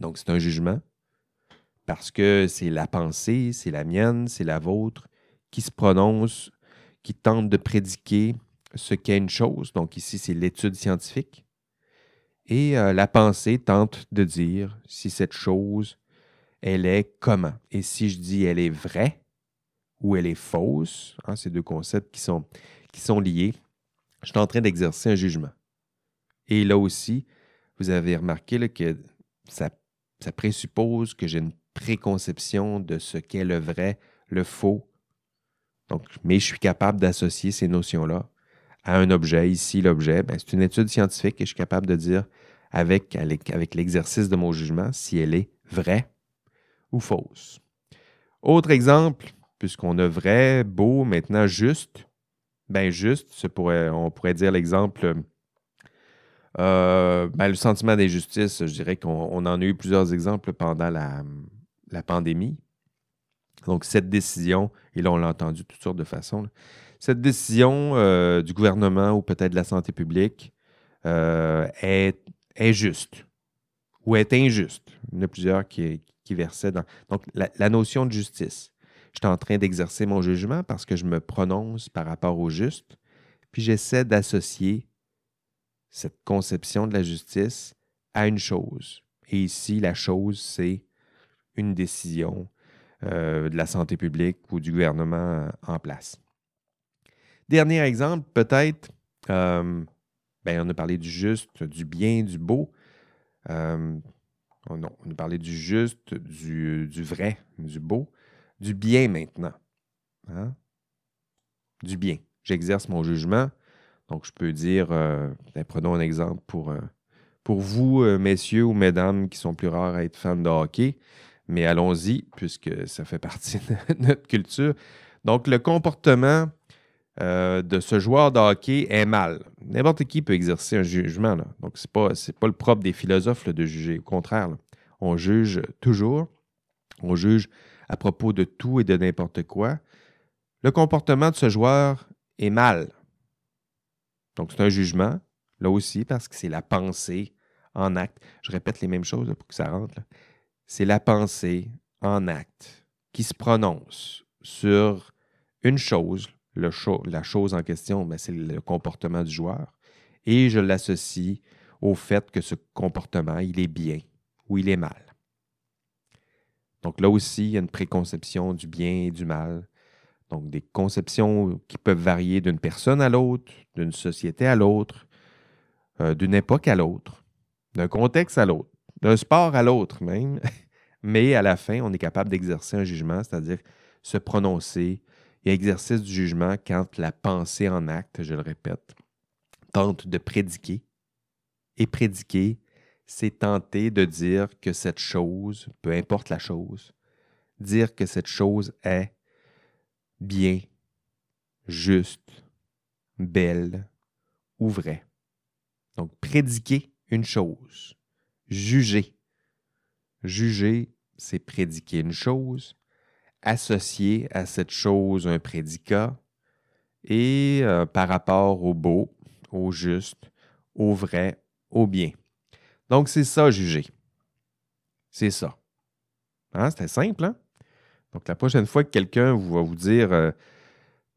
Donc, c'est un jugement parce que c'est la pensée, c'est la mienne, c'est la vôtre qui se prononce, qui tente de prédiquer ce qu'est une chose. Donc ici, c'est l'étude scientifique. Et euh, la pensée tente de dire si cette chose, elle est comment. Et si je dis elle est vraie ou elle est fausse, hein, ces deux concepts qui sont, qui sont liés, je suis en train d'exercer un jugement. Et là aussi, vous avez remarqué que ça, ça présuppose que j'ai une préconception de ce qu'est le vrai, le faux. Donc, mais je suis capable d'associer ces notions-là à un objet. Ici, l'objet, ben, c'est une étude scientifique et je suis capable de dire avec, l'exercice de mon jugement si elle est vraie ou fausse. Autre exemple, puisqu'on a vrai, beau, maintenant juste, ben juste, on pourrait dire l'exemple, euh, ben, le sentiment d'injustice, je dirais qu'on en a eu plusieurs exemples pendant la, la pandémie. Donc, cette décision, et là, on l'a entendu de toutes sortes de façons, cette décision euh, du gouvernement ou peut-être de la santé publique euh, est, juste ou est injuste. Il y en a plusieurs qui, versaient dans. Donc, la, notion de justice. Je suis en train d'exercer mon jugement parce que je me prononce par rapport au juste, puis j'essaie d'associer cette conception de la justice à une chose. Et ici, la chose, c'est une décision euh, de la santé publique ou du gouvernement en place. Dernier exemple, peut-être, euh, ben, on a parlé du juste, du bien, du beau. Euh, oh non, on a parlé du juste, du, vrai, du beau, du bien maintenant. Hein? Du bien. J'exerce mon jugement. Donc, je peux dire, euh, ben, prenons un exemple pour vous, messieurs ou mesdames qui sont plus rares à être fans de hockey, mais allons-y, puisque ça fait partie <laughs> de notre culture. Donc, le comportement euh, de ce joueur de hockey est mal. N'importe qui peut exercer un jugement. Donc, ce n'est pas, pas le propre des philosophes de juger. Au contraire, on juge toujours. On juge à propos de tout et de n'importe quoi. Le comportement de ce joueur est mal. Donc, c'est un jugement, là aussi, parce que c'est la pensée en acte. Je répète les mêmes choses pour que ça rentre. C'est la pensée en acte qui se prononce sur une chose, la chose en question, ben, c'est le comportement du joueur. Et je l'associe au fait que ce comportement, il est bien ou il est mal. Donc là aussi, il y a une préconception du bien et du mal. Donc des conceptions qui peuvent varier d'une personne à l'autre, d'une société à l'autre, euh, d'une époque à l'autre, d'un contexte à l'autre, d'un sport à l'autre même. <laughs> Mais à la fin, on est capable d'exercer un jugement, c'est-à-dire se prononcer et exercice du jugement quand la pensée en acte, je le répète, tente de prédiquer. Et prédiquer, c'est tenter de dire que cette chose, peu importe la chose, dire que cette chose est bien, juste, belle ou vraie. Donc, prédiquer une chose, juger. Juger, c'est prédiquer une chose associer à cette chose un prédicat et euh, par rapport au beau, au juste, au vrai, au bien. Donc, c'est ça, juger. C'est ça. Hein? C'était simple, hein? Donc, la prochaine fois que quelqu'un va vous dire euh,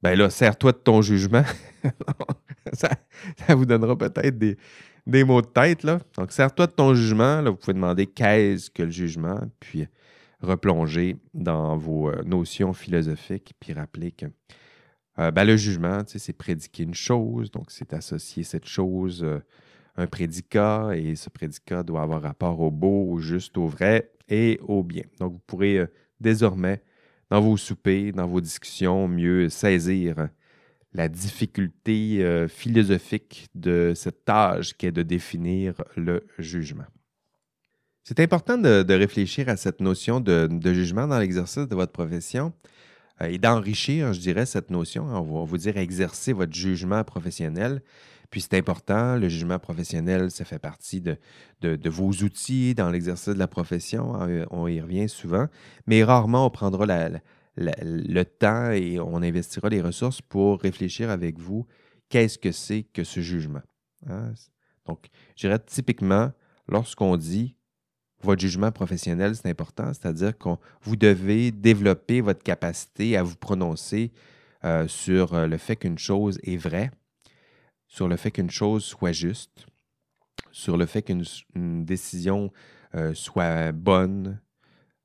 Ben là, sers-toi de ton jugement, <laughs> ça, vous donnera peut-être des, des, mots de tête, là. Donc, sers-toi de ton jugement. Là, vous pouvez demander qu'est-ce que le jugement, puis replonger dans vos euh, notions philosophiques, puis rappeler que euh, ben, le jugement, c'est prédiquer une chose, donc c'est associer cette chose euh, un prédicat, et ce prédicat doit avoir rapport au beau, au juste, au vrai et au bien. Donc, vous pourrez désormais, dans vos soupers, dans vos discussions, mieux saisir la difficulté philosophique de cette tâche qui est de définir le jugement. C'est important de, réfléchir à cette notion de, jugement dans l'exercice de votre profession euh, et d'enrichir, je dirais, cette notion. On va vous dire exercer votre jugement professionnel. Puis c'est important, le jugement professionnel, ça fait partie de, vos outils dans l'exercice de la profession. Hein, on y revient souvent, mais rarement on prendra le temps et on investira les ressources pour réfléchir avec vous qu'est-ce que c'est que ce jugement. Hein? Donc, je dirais typiquement, lorsqu'on dit votre jugement professionnel, c'est important, c'est-à-dire que vous devez développer votre capacité à vous prononcer euh, sur euh, le fait qu'une chose est vraie, sur le fait qu'une chose soit juste, sur le fait qu'une décision euh, soit bonne,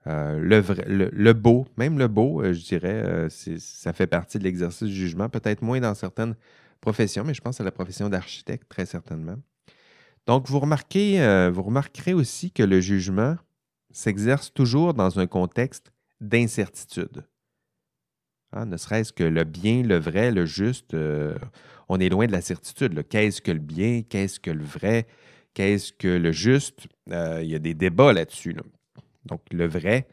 le, le, beau, même le beau, je dirais, ça fait partie de l'exercice du jugement, peut-être moins dans certaines professions, mais je pense à la profession d'architecte, très certainement. Donc, vous, remarquez, euh, vous remarquerez aussi que le jugement s'exerce toujours dans un contexte d'incertitude. Hein, ne serait-ce que le bien, le vrai, le juste, euh, on est loin de la certitude. Qu'est-ce que le bien, qu'est-ce que le vrai, qu'est-ce que le juste? Euh, il y a des débats là-dessus. Donc, le vrai,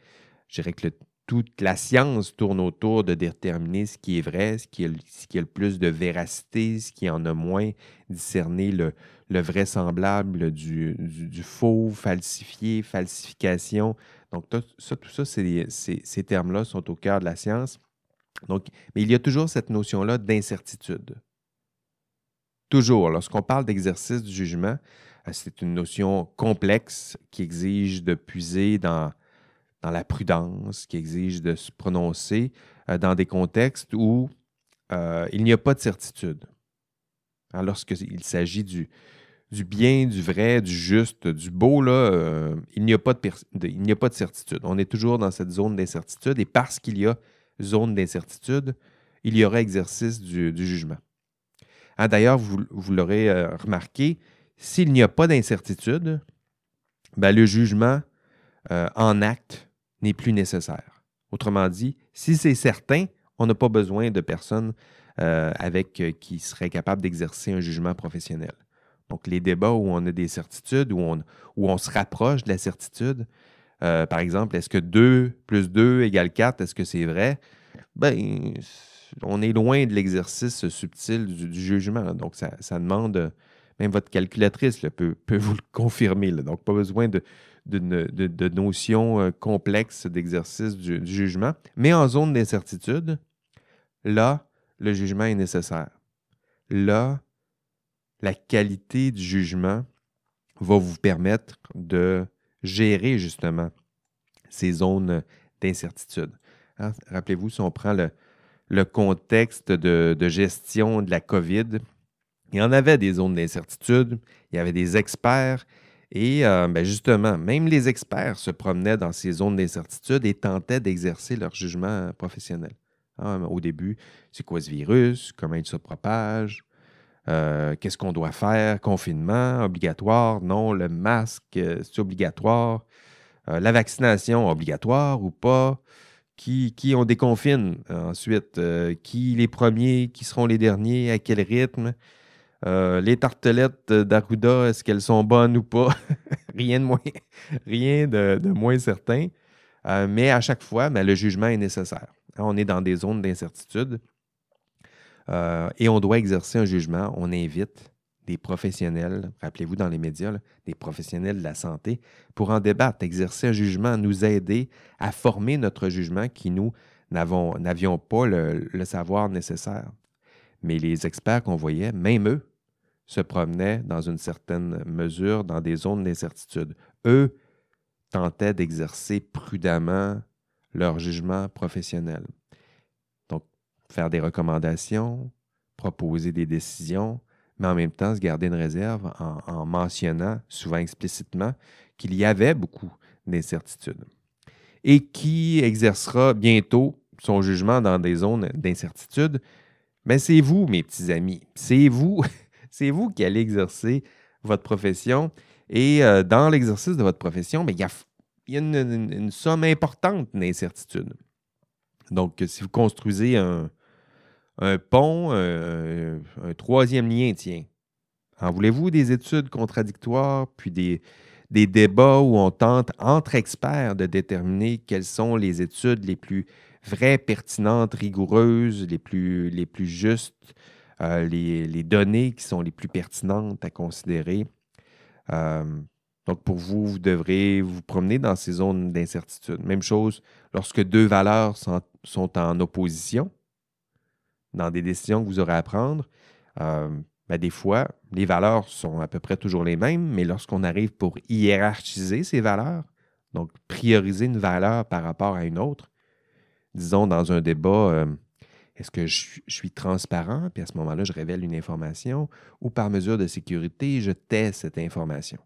je dirais que toute la science tourne autour de déterminer ce qui est vrai, ce qui qui a le plus de véracité, ce qui en a moins, discerner le, le vraisemblable du, faux, falsifié, falsification. Donc, tout ça, tout ça ces, termes-là sont au cœur de la science. Donc, mais il y a toujours cette notion-là d'incertitude. Toujours, lorsqu'on parle d'exercice du jugement, euh, c'est une notion complexe qui exige de puiser dans, dans la prudence, qui exige de se prononcer euh, dans des contextes où euh, il n'y a pas de certitude. Lorsqu'il s'agit du, du bien, du vrai, du juste, du beau, là, euh, il n'y a, pas de certitude. On est toujours dans cette zone d'incertitude et parce qu'il y a zone d'incertitude, il y aura exercice du, jugement. Ah, d'ailleurs, vous, l'aurez remarqué, s'il n'y a pas d'incertitude, ben, le jugement en acte n'est plus nécessaire. Autrement dit, si c'est certain, on n'a pas besoin de personnes euh, avec qui seraient capables d'exercer un jugement professionnel. Donc, les débats où on a des certitudes, où on, où on se rapproche de la certitude, par exemple, est-ce que 2 plus 2 égale 4, est-ce que c'est vrai? Ben, on est loin de l'exercice subtil du, jugement. Donc, ça, demande, même votre calculatrice peut, vous le <laughs> confirmer. Donc, pas besoin de, de, notions euh, complexes d'exercice du, jugement. Mais en zone d'incertitude, là, le jugement est nécessaire. Là, la qualité du jugement va vous permettre de gérer justement ces zones d'incertitude. Hein, rappelez-vous, si on prend le, le contexte de, gestion de la COVID. Il y en avait des zones d'incertitude, il y avait des experts, et euh, ben, justement, même les experts se promenaient dans ces zones d'incertitude et tentaient d'exercer leur jugement professionnel. Ah, au début, c'est quoi ce virus? Comment il se propage? Euh, qu'est-ce qu'on doit faire? Confinement, obligatoire? Non, le masque, euh, c'est obligatoire? la vaccination, obligatoire ou pas? qui, qui on déconfine ensuite, qui les premiers, qui seront les derniers, à quel rythme? Euh, les tartelettes d'Arruda, est-ce qu'elles sont bonnes ou pas? <laughs> rien de moins, certain. Euh, mais à chaque fois, ben, le jugement est nécessaire. On est dans des zones d'incertitude et on doit exercer un jugement. On invite des professionnels, rappelez-vous dans les médias, des professionnels de la santé, pour en débattre, exercer un jugement, nous aider à former notre jugement qui nous n'avions pas le, savoir nécessaire. Mais les experts qu'on voyait, même eux, se promenaient dans une certaine mesure dans des zones d'incertitude. Eux tentaient d'exercer prudemment leur jugement professionnel. Donc, faire des recommandations, proposer des décisions, mais en même temps se garder une réserve en, mentionnant, souvent explicitement, qu'il y avait beaucoup d'incertitudes. Et qui exercera bientôt son jugement dans des zones d'incertitude? Mais c'est vous, mes petits amis. C'est vous, <laughs> c'est vous qui allez exercer votre profession. Et euh, dans l'exercice de votre profession, mais il y a, une, somme importante d'incertitudes. Donc, si vous construisez un, un pont, euh, un troisième lien, tiens. En voulez-vous des études contradictoires, puis des, des débats où on tente entre experts de déterminer quelles sont les études les plus vraies, pertinentes, rigoureuses, les plus, les plus justes, euh, les, données qui sont les plus pertinentes à considérer. Euh, donc, pour vous, vous devrez vous promener dans ces zones d'incertitude. Même chose lorsque deux valeurs sont en opposition dans des décisions que vous aurez à prendre, euh, ben, des fois, les valeurs sont à peu près toujours les mêmes, mais lorsqu'on arrive pour hiérarchiser ces valeurs, donc prioriser une valeur par rapport à une autre, disons dans un débat, euh, est-ce que je, suis transparent, puis à ce moment-là, je révèle une information, ou par mesure de sécurité, je tais cette information?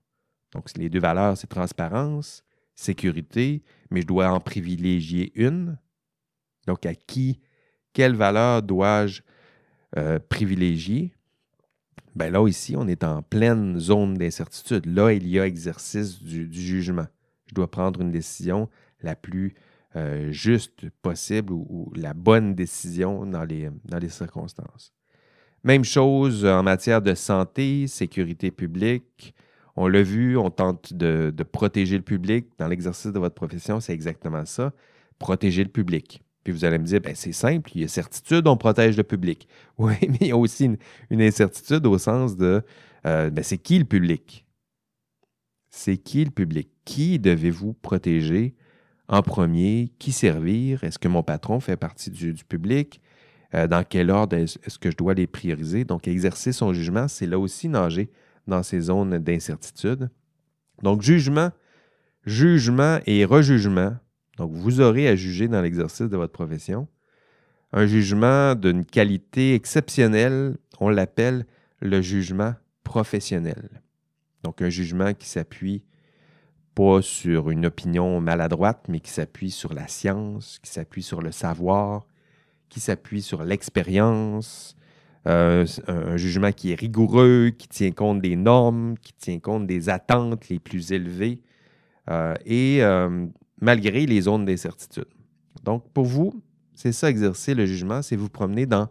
Donc, les deux valeurs, c'est transparence, sécurité, mais je dois en privilégier une. Donc, à qui quelle valeur dois-je euh, privilégier? Ben là, ici, on est en pleine zone d'incertitude. Là, il y a exercice du, jugement. Je dois prendre une décision la plus euh, juste possible ou, la bonne décision dans les, circonstances. Même chose en matière de santé, sécurité publique. On l'a vu, on tente de protéger le public. Dans l'exercice de votre profession, c'est exactement ça. Protéger le public. Puis vous allez me dire, ben, c'est simple, il y a certitude, on protège le public. <laughs> Oui, mais il y a aussi une, incertitude au sens de, euh, ben, c'est qui le public? C'est qui le public? Qui devez-vous protéger en premier? Qui servir? Est-ce que mon patron fait partie du, public? Euh, dans quel ordre est-ce que je dois les prioriser? Donc, exercer son jugement, c'est là aussi nager dans ces zones d'incertitude. Donc, jugement, jugement et rejugement, donc, vous aurez à juger dans l'exercice de votre profession. Un jugement d'une qualité exceptionnelle, on l'appelle le jugement professionnel. Donc, un jugement qui s'appuie sur une opinion maladroite, mais qui s'appuie sur la science, qui s'appuie sur le savoir, qui s'appuie sur l'expérience, euh, un jugement qui est rigoureux, qui tient compte des normes, qui tient compte des attentes les plus élevées, euh, et euh, malgré les zones d'incertitude. Donc, pour vous, c'est ça, exercer le jugement, c'est vous promener dans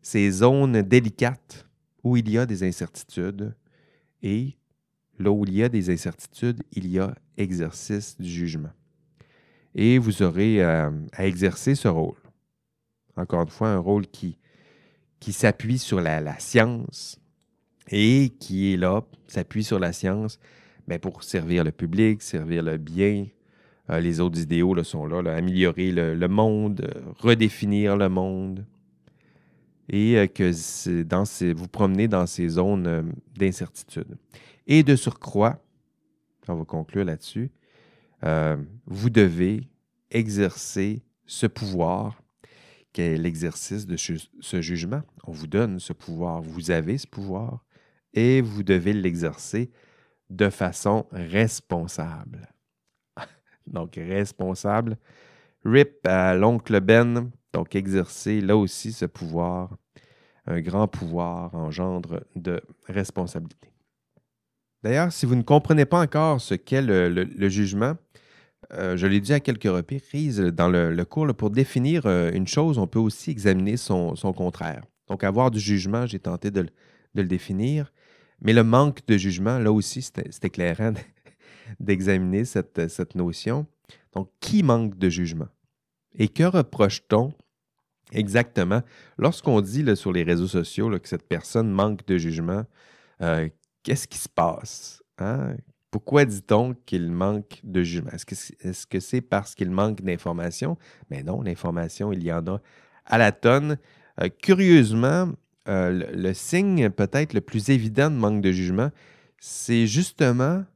ces zones délicates où il y a des incertitudes et là où il y a des incertitudes, il y a exercice du jugement. Et vous aurez à exercer ce rôle. Encore une fois, un rôle qui s'appuie sur la, science et qui est là, s'appuie sur la science mais pour servir le public, servir le bien. Euh, les autres idéaux sont là, améliorer le, monde, euh, redéfinir le monde. Et euh, que dans vous promenez dans ces zones d'incertitude. Et de surcroît, on va conclure là-dessus, vous devez exercer ce pouvoir l'exercice de ce jugement. On vous donne ce pouvoir, vous avez ce pouvoir et vous devez l'exercer de façon responsable. <laughs> donc, responsable. RIP à l'oncle Ben, donc exercer là aussi ce pouvoir. Un grand pouvoir engendre de responsabilité. D'ailleurs, si vous ne comprenez pas encore ce qu'est le jugement, euh, je l'ai dit à quelques reprises dans le, cours, pour définir euh, une chose, on peut aussi examiner son, contraire. Donc, avoir du jugement, j'ai tenté de, le définir, mais le manque de jugement, là aussi, c'est éclairant <laughs> d'examiner cette, notion. Donc, qui manque de jugement? Et que reproche-t-on exactement lorsqu'on dit sur les réseaux sociaux que cette personne manque de jugement? Euh, qu'est-ce qui se passe? Hein? Pourquoi dit-on qu'il manque de jugement? Est-ce que c'est parce qu'il manque d'informations? Mais non, l'information, il y en a à la tonne. Euh, curieusement, euh, le, signe peut-être le plus évident de manque de jugement, c'est justement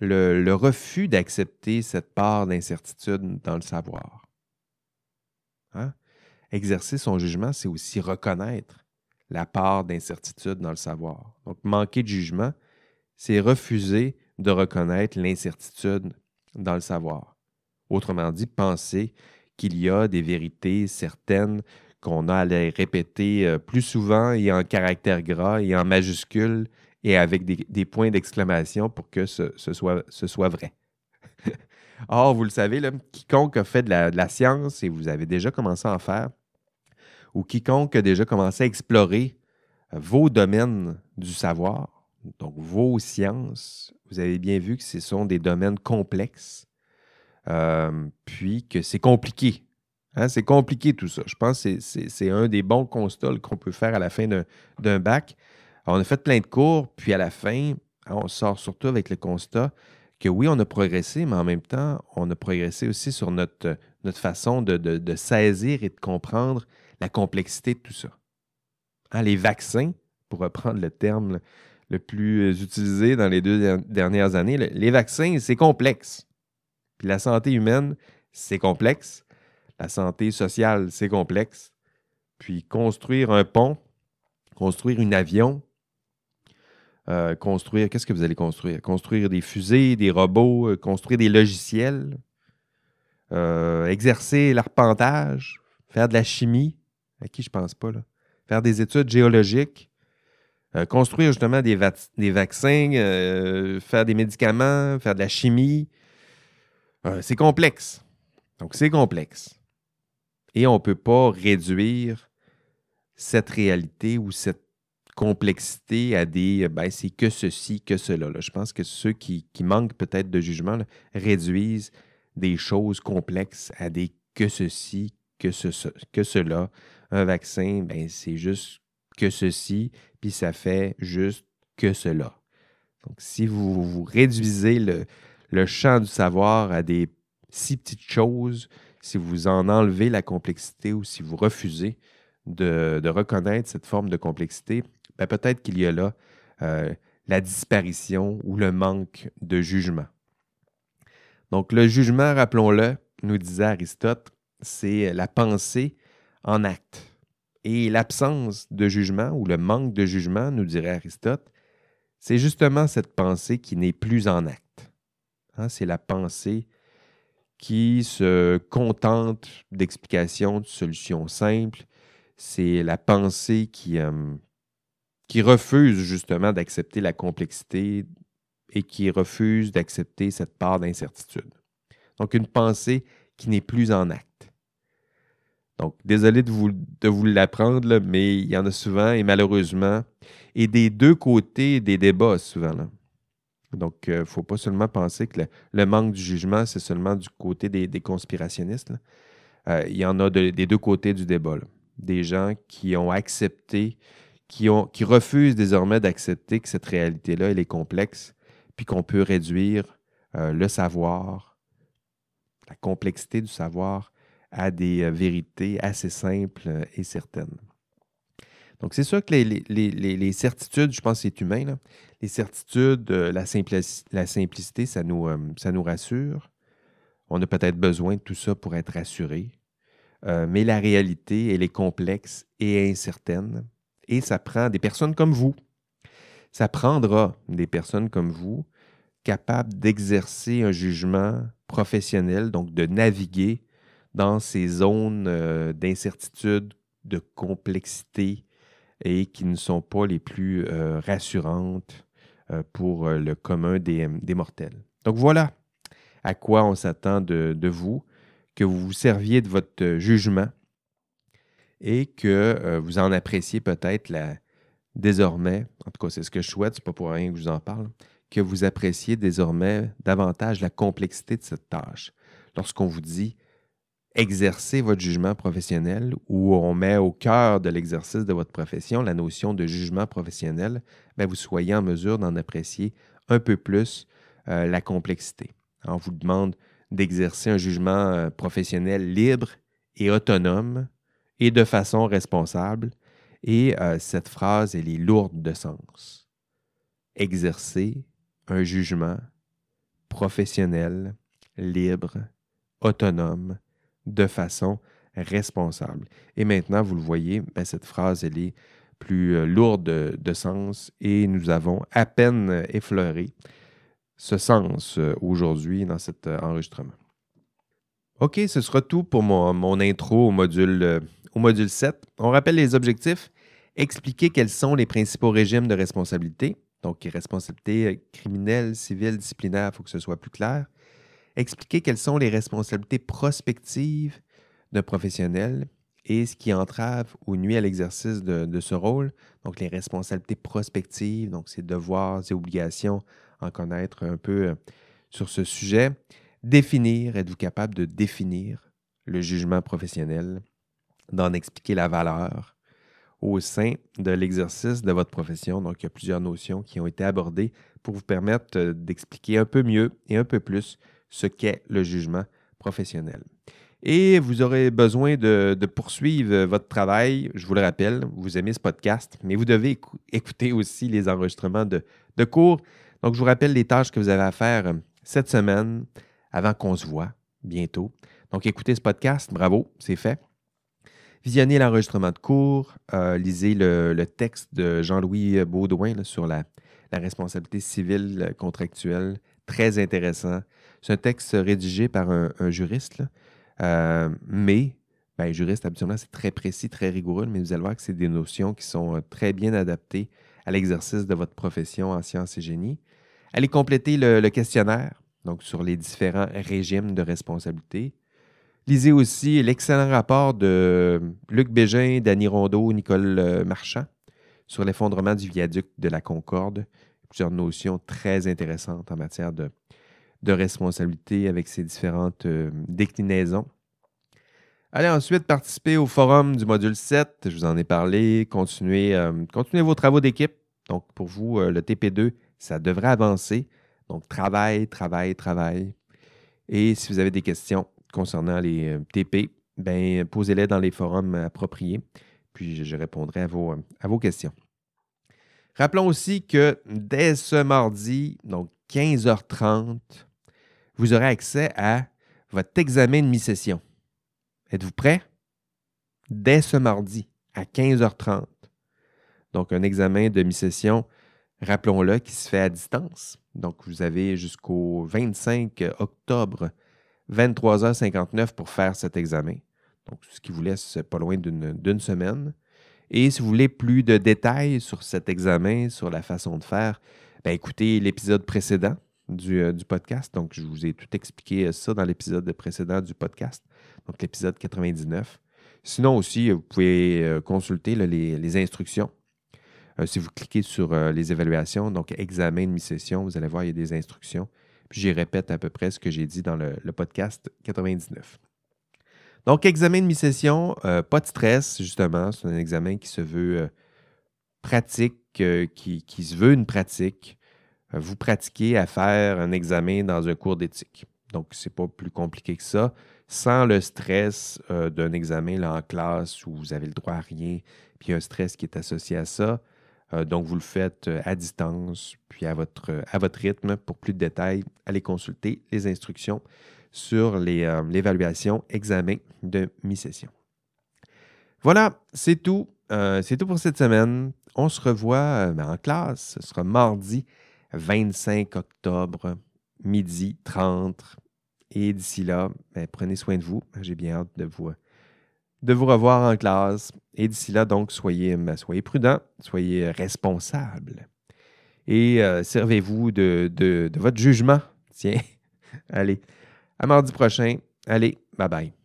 le, refus d'accepter cette part d'incertitude dans le savoir. Hein? Exercer son jugement, c'est aussi reconnaître la part d'incertitude dans le savoir. Donc, manquer de jugement, c'est refuser de reconnaître l'incertitude dans le savoir. Autrement dit, penser qu'il y a des vérités certaines qu'on a à les répéter euh, plus souvent et en caractère gras et en majuscule et avec des, points d'exclamation pour que ce, soit, vrai. <laughs> Or, vous le savez, quiconque a fait de la, de la, science, et vous avez déjà commencé à en faire, ou quiconque a déjà commencé à explorer vos domaines du savoir, donc vos sciences, vous avez bien vu que ce sont des domaines complexes, euh, puis que c'est compliqué. Hein, c'est compliqué tout ça. Je pense que c'est un des bons constats qu'on peut faire à la fin d'un bac. on a fait plein de cours, puis à la fin, hein, on sort surtout avec le constat que oui, on a progressé, mais en même temps, on a progressé aussi sur notre, façon de, saisir et de comprendre la complexité de tout ça. Hein, les vaccins, pour reprendre le terme le plus euh, utilisé dans les deux dernières années. Les vaccins, c'est complexe. Puis la santé humaine, c'est complexe. La santé sociale, c'est complexe. Puis construire un pont, construire un avion, euh, construire, qu'est-ce que vous allez construire? Construire des fusées, des robots, euh, construire des logiciels, exercer l'arpentage, faire de la chimie, à qui je pense pas, là? faire des études géologiques, euh, construire justement des, vaccins, euh, faire des médicaments, faire de la chimie, euh, c'est complexe. Donc, c'est complexe. Et on ne peut pas réduire cette réalité ou cette complexité à des ben, c'est que ceci, que cela. Je pense que ceux qui, manquent peut-être de jugement réduisent des choses complexes à des que ceci, que, ce, que cela. Un vaccin, ben, c'est juste que ceci, puis ça fait juste que cela. Donc, si vous, réduisez le, champ du savoir à des si petites choses, si vous en enlevez la complexité ou si vous refusez de, reconnaître cette forme de complexité, ben, peut-être qu'il y a là euh, la disparition ou le manque de jugement. Donc, le jugement, rappelons-le, nous disait Aristote, c'est la pensée en acte. Et l'absence de jugement ou le manque de jugement, nous dirait Aristote, c'est justement cette pensée qui n'est plus en acte. Hein, c'est la pensée qui se contente d'explications, de solutions simples. c'est la pensée qui, euh, qui refuse justement d'accepter la complexité et qui refuse d'accepter cette part d'incertitude. Donc, une pensée qui n'est plus en acte. Donc, désolé de vous, l'apprendre, mais il y en a souvent et malheureusement, et des deux côtés des débats souvent. Donc, il euh, ne faut pas seulement penser que le, manque du jugement, c'est seulement du côté des, conspirationnistes. Euh, il y en a des deux côtés du débat. Des gens qui ont accepté, qui refusent désormais d'accepter que cette réalité-là, elle est complexe, puis qu'on peut réduire euh, le savoir, la complexité du savoir, à des vérités assez simples et certaines. Donc, c'est sûr que les, certitudes, je pense que c'est humain, les certitudes, euh, la, la, simplicité, ça nous, euh, rassure. On a peut-être besoin de tout ça pour être rassuré. Euh, mais la réalité, elle est complexe et incertaine. Et ça prend des personnes comme vous. Ça prendra des personnes comme vous capables d'exercer un jugement professionnel, donc de naviguer dans ces zones d'incertitude, de complexité, et qui ne sont pas les plus euh, rassurantes euh, pour euh, le commun des, mortels. Donc voilà à quoi on s'attend de, vous, que vous vous serviez de votre jugement et que vous en appréciez peut-être désormais, en tout cas c'est ce que je souhaite, c'est pas pour rien que je vous en parle, que vous appréciez désormais davantage la complexité de cette tâche. Lorsqu'on vous dit exercer votre jugement professionnel où on met au cœur de l'exercice de votre profession la notion de jugement professionnel, bien, vous soyez en mesure d'en apprécier un peu plus euh, la complexité. on vous demande d'exercer un jugement euh, professionnel libre et autonome et de façon responsable. Et euh, cette phrase, elle est lourde de sens. Exercer un jugement professionnel, libre, autonome de façon responsable. Et maintenant, vous le voyez, ben, cette phrase, elle est plus euh, lourde de, sens et nous avons à peine effleuré ce sens euh, aujourd'hui dans cet euh, enregistrement. OK, ce sera tout pour mon, intro au module, au module 7. On rappelle les objectifs. Expliquer quels sont les principaux régimes de responsabilité. Donc, responsabilité criminelle, civile, disciplinaire, il faut que ce soit plus clair expliquer quelles sont les responsabilités prospectives de professionnels et ce qui entrave ou nuit à l'exercice de, ce rôle. Donc, les responsabilités prospectives, donc ses devoirs et obligations, en connaître un peu euh, sur ce sujet. Définir, êtes-vous capable de définir le jugement professionnel, d'en expliquer la valeur au sein de l'exercice de votre profession. Donc, il y a plusieurs notions qui ont été abordées pour vous permettre euh, d'expliquer un peu mieux et un peu plus ce qu'est le jugement professionnel. Et vous aurez besoin de, poursuivre votre travail. Je vous le rappelle, vous aimez ce podcast, mais vous devez écouter aussi les enregistrements de, cours. Donc, je vous rappelle les tâches que vous avez à faire euh, cette semaine avant qu'on se voit bientôt. Donc, écoutez ce podcast. Bravo, c'est fait. Visionnez l'enregistrement de cours. Euh, lisez le, texte de Jean-Louis Baudouin sur la, la responsabilité civile contractuelle. Très intéressant. C'est un texte rédigé par un, juriste, euh, mais ben, juriste, habituellement, c'est très précis, très rigoureux, mais vous allez voir que c'est des notions qui sont euh, très bien adaptées à l'exercice de votre profession en sciences et génie. Allez compléter le, questionnaire, donc sur les différents régimes de responsabilité. Lisez aussi l'excellent rapport de Luc Bégin, Danny Rondeau, Nicole euh, Marchand sur l'effondrement du viaduc de la Concorde. Plusieurs notions très intéressantes en matière de de responsabilité avec ces différentes euh, déclinaisons. Allez ensuite participer au forum du module 7. Je vous en ai parlé. Continuez, euh, vos travaux d'équipe. Donc, pour vous, euh, le TP2, ça devrait avancer. Donc, travail, travail, travail. Et si vous avez des questions concernant les TP, ben, posez-les dans les forums appropriés. Puis, je répondrai à vos, à vos questions. Rappelons aussi que dès ce mardi, donc 15h30, vous aurez accès à votre examen de mi-session. Êtes-vous prêt? Dès ce mardi à 15h30. Donc, un examen de mi-session, rappelons-le, qui se fait à distance. Donc, vous avez jusqu'au 25 octobre, 23h59 pour faire cet examen. Donc, ce qui vous laisse pas loin d'une semaine. Et si vous voulez plus de détails sur cet examen, sur la façon de faire, ben écoutez l'épisode précédent du, euh, du, podcast. Donc, je vous ai tout expliqué ça dans l'épisode précédent du podcast, donc l'épisode 99. Sinon aussi, vous pouvez consulter les, instructions. si vous cliquez sur les évaluations, donc examen de mi-session, vous allez voir, il y a des instructions. Puis j'y répète à peu près ce que j'ai dit dans le, podcast 99. Donc, examen de mi-session, euh, pas de stress, justement. C'est un examen qui se veut euh, pratique, euh, qui, se veut une pratique. Vous pratiquez à faire un examen dans un cours d'éthique. Donc, ce n'est pas plus compliqué que ça. Sans le stress d'un examen en classe où vous avez le droit à rien, puis un stress qui est associé à ça. Euh, donc, vous le faites euh, à distance, puis à votre, euh, à votre rythme. Pour plus de détails, allez consulter les instructions sur l'évaluation examen de mi-session. Voilà, c'est tout. c'est tout pour cette semaine. On se revoit ben, en classe. Ce sera mardi 25 octobre, midi 30. Et d'ici là, ben, prenez soin de vous. J'ai bien hâte de vous de vous revoir en classe. Et d'ici là, donc, soyez, ben, soyez prudents, soyez responsables. Et euh, servez-vous de, de votre jugement. Tiens, <laughs> allez, à mardi prochain. Allez, bye bye.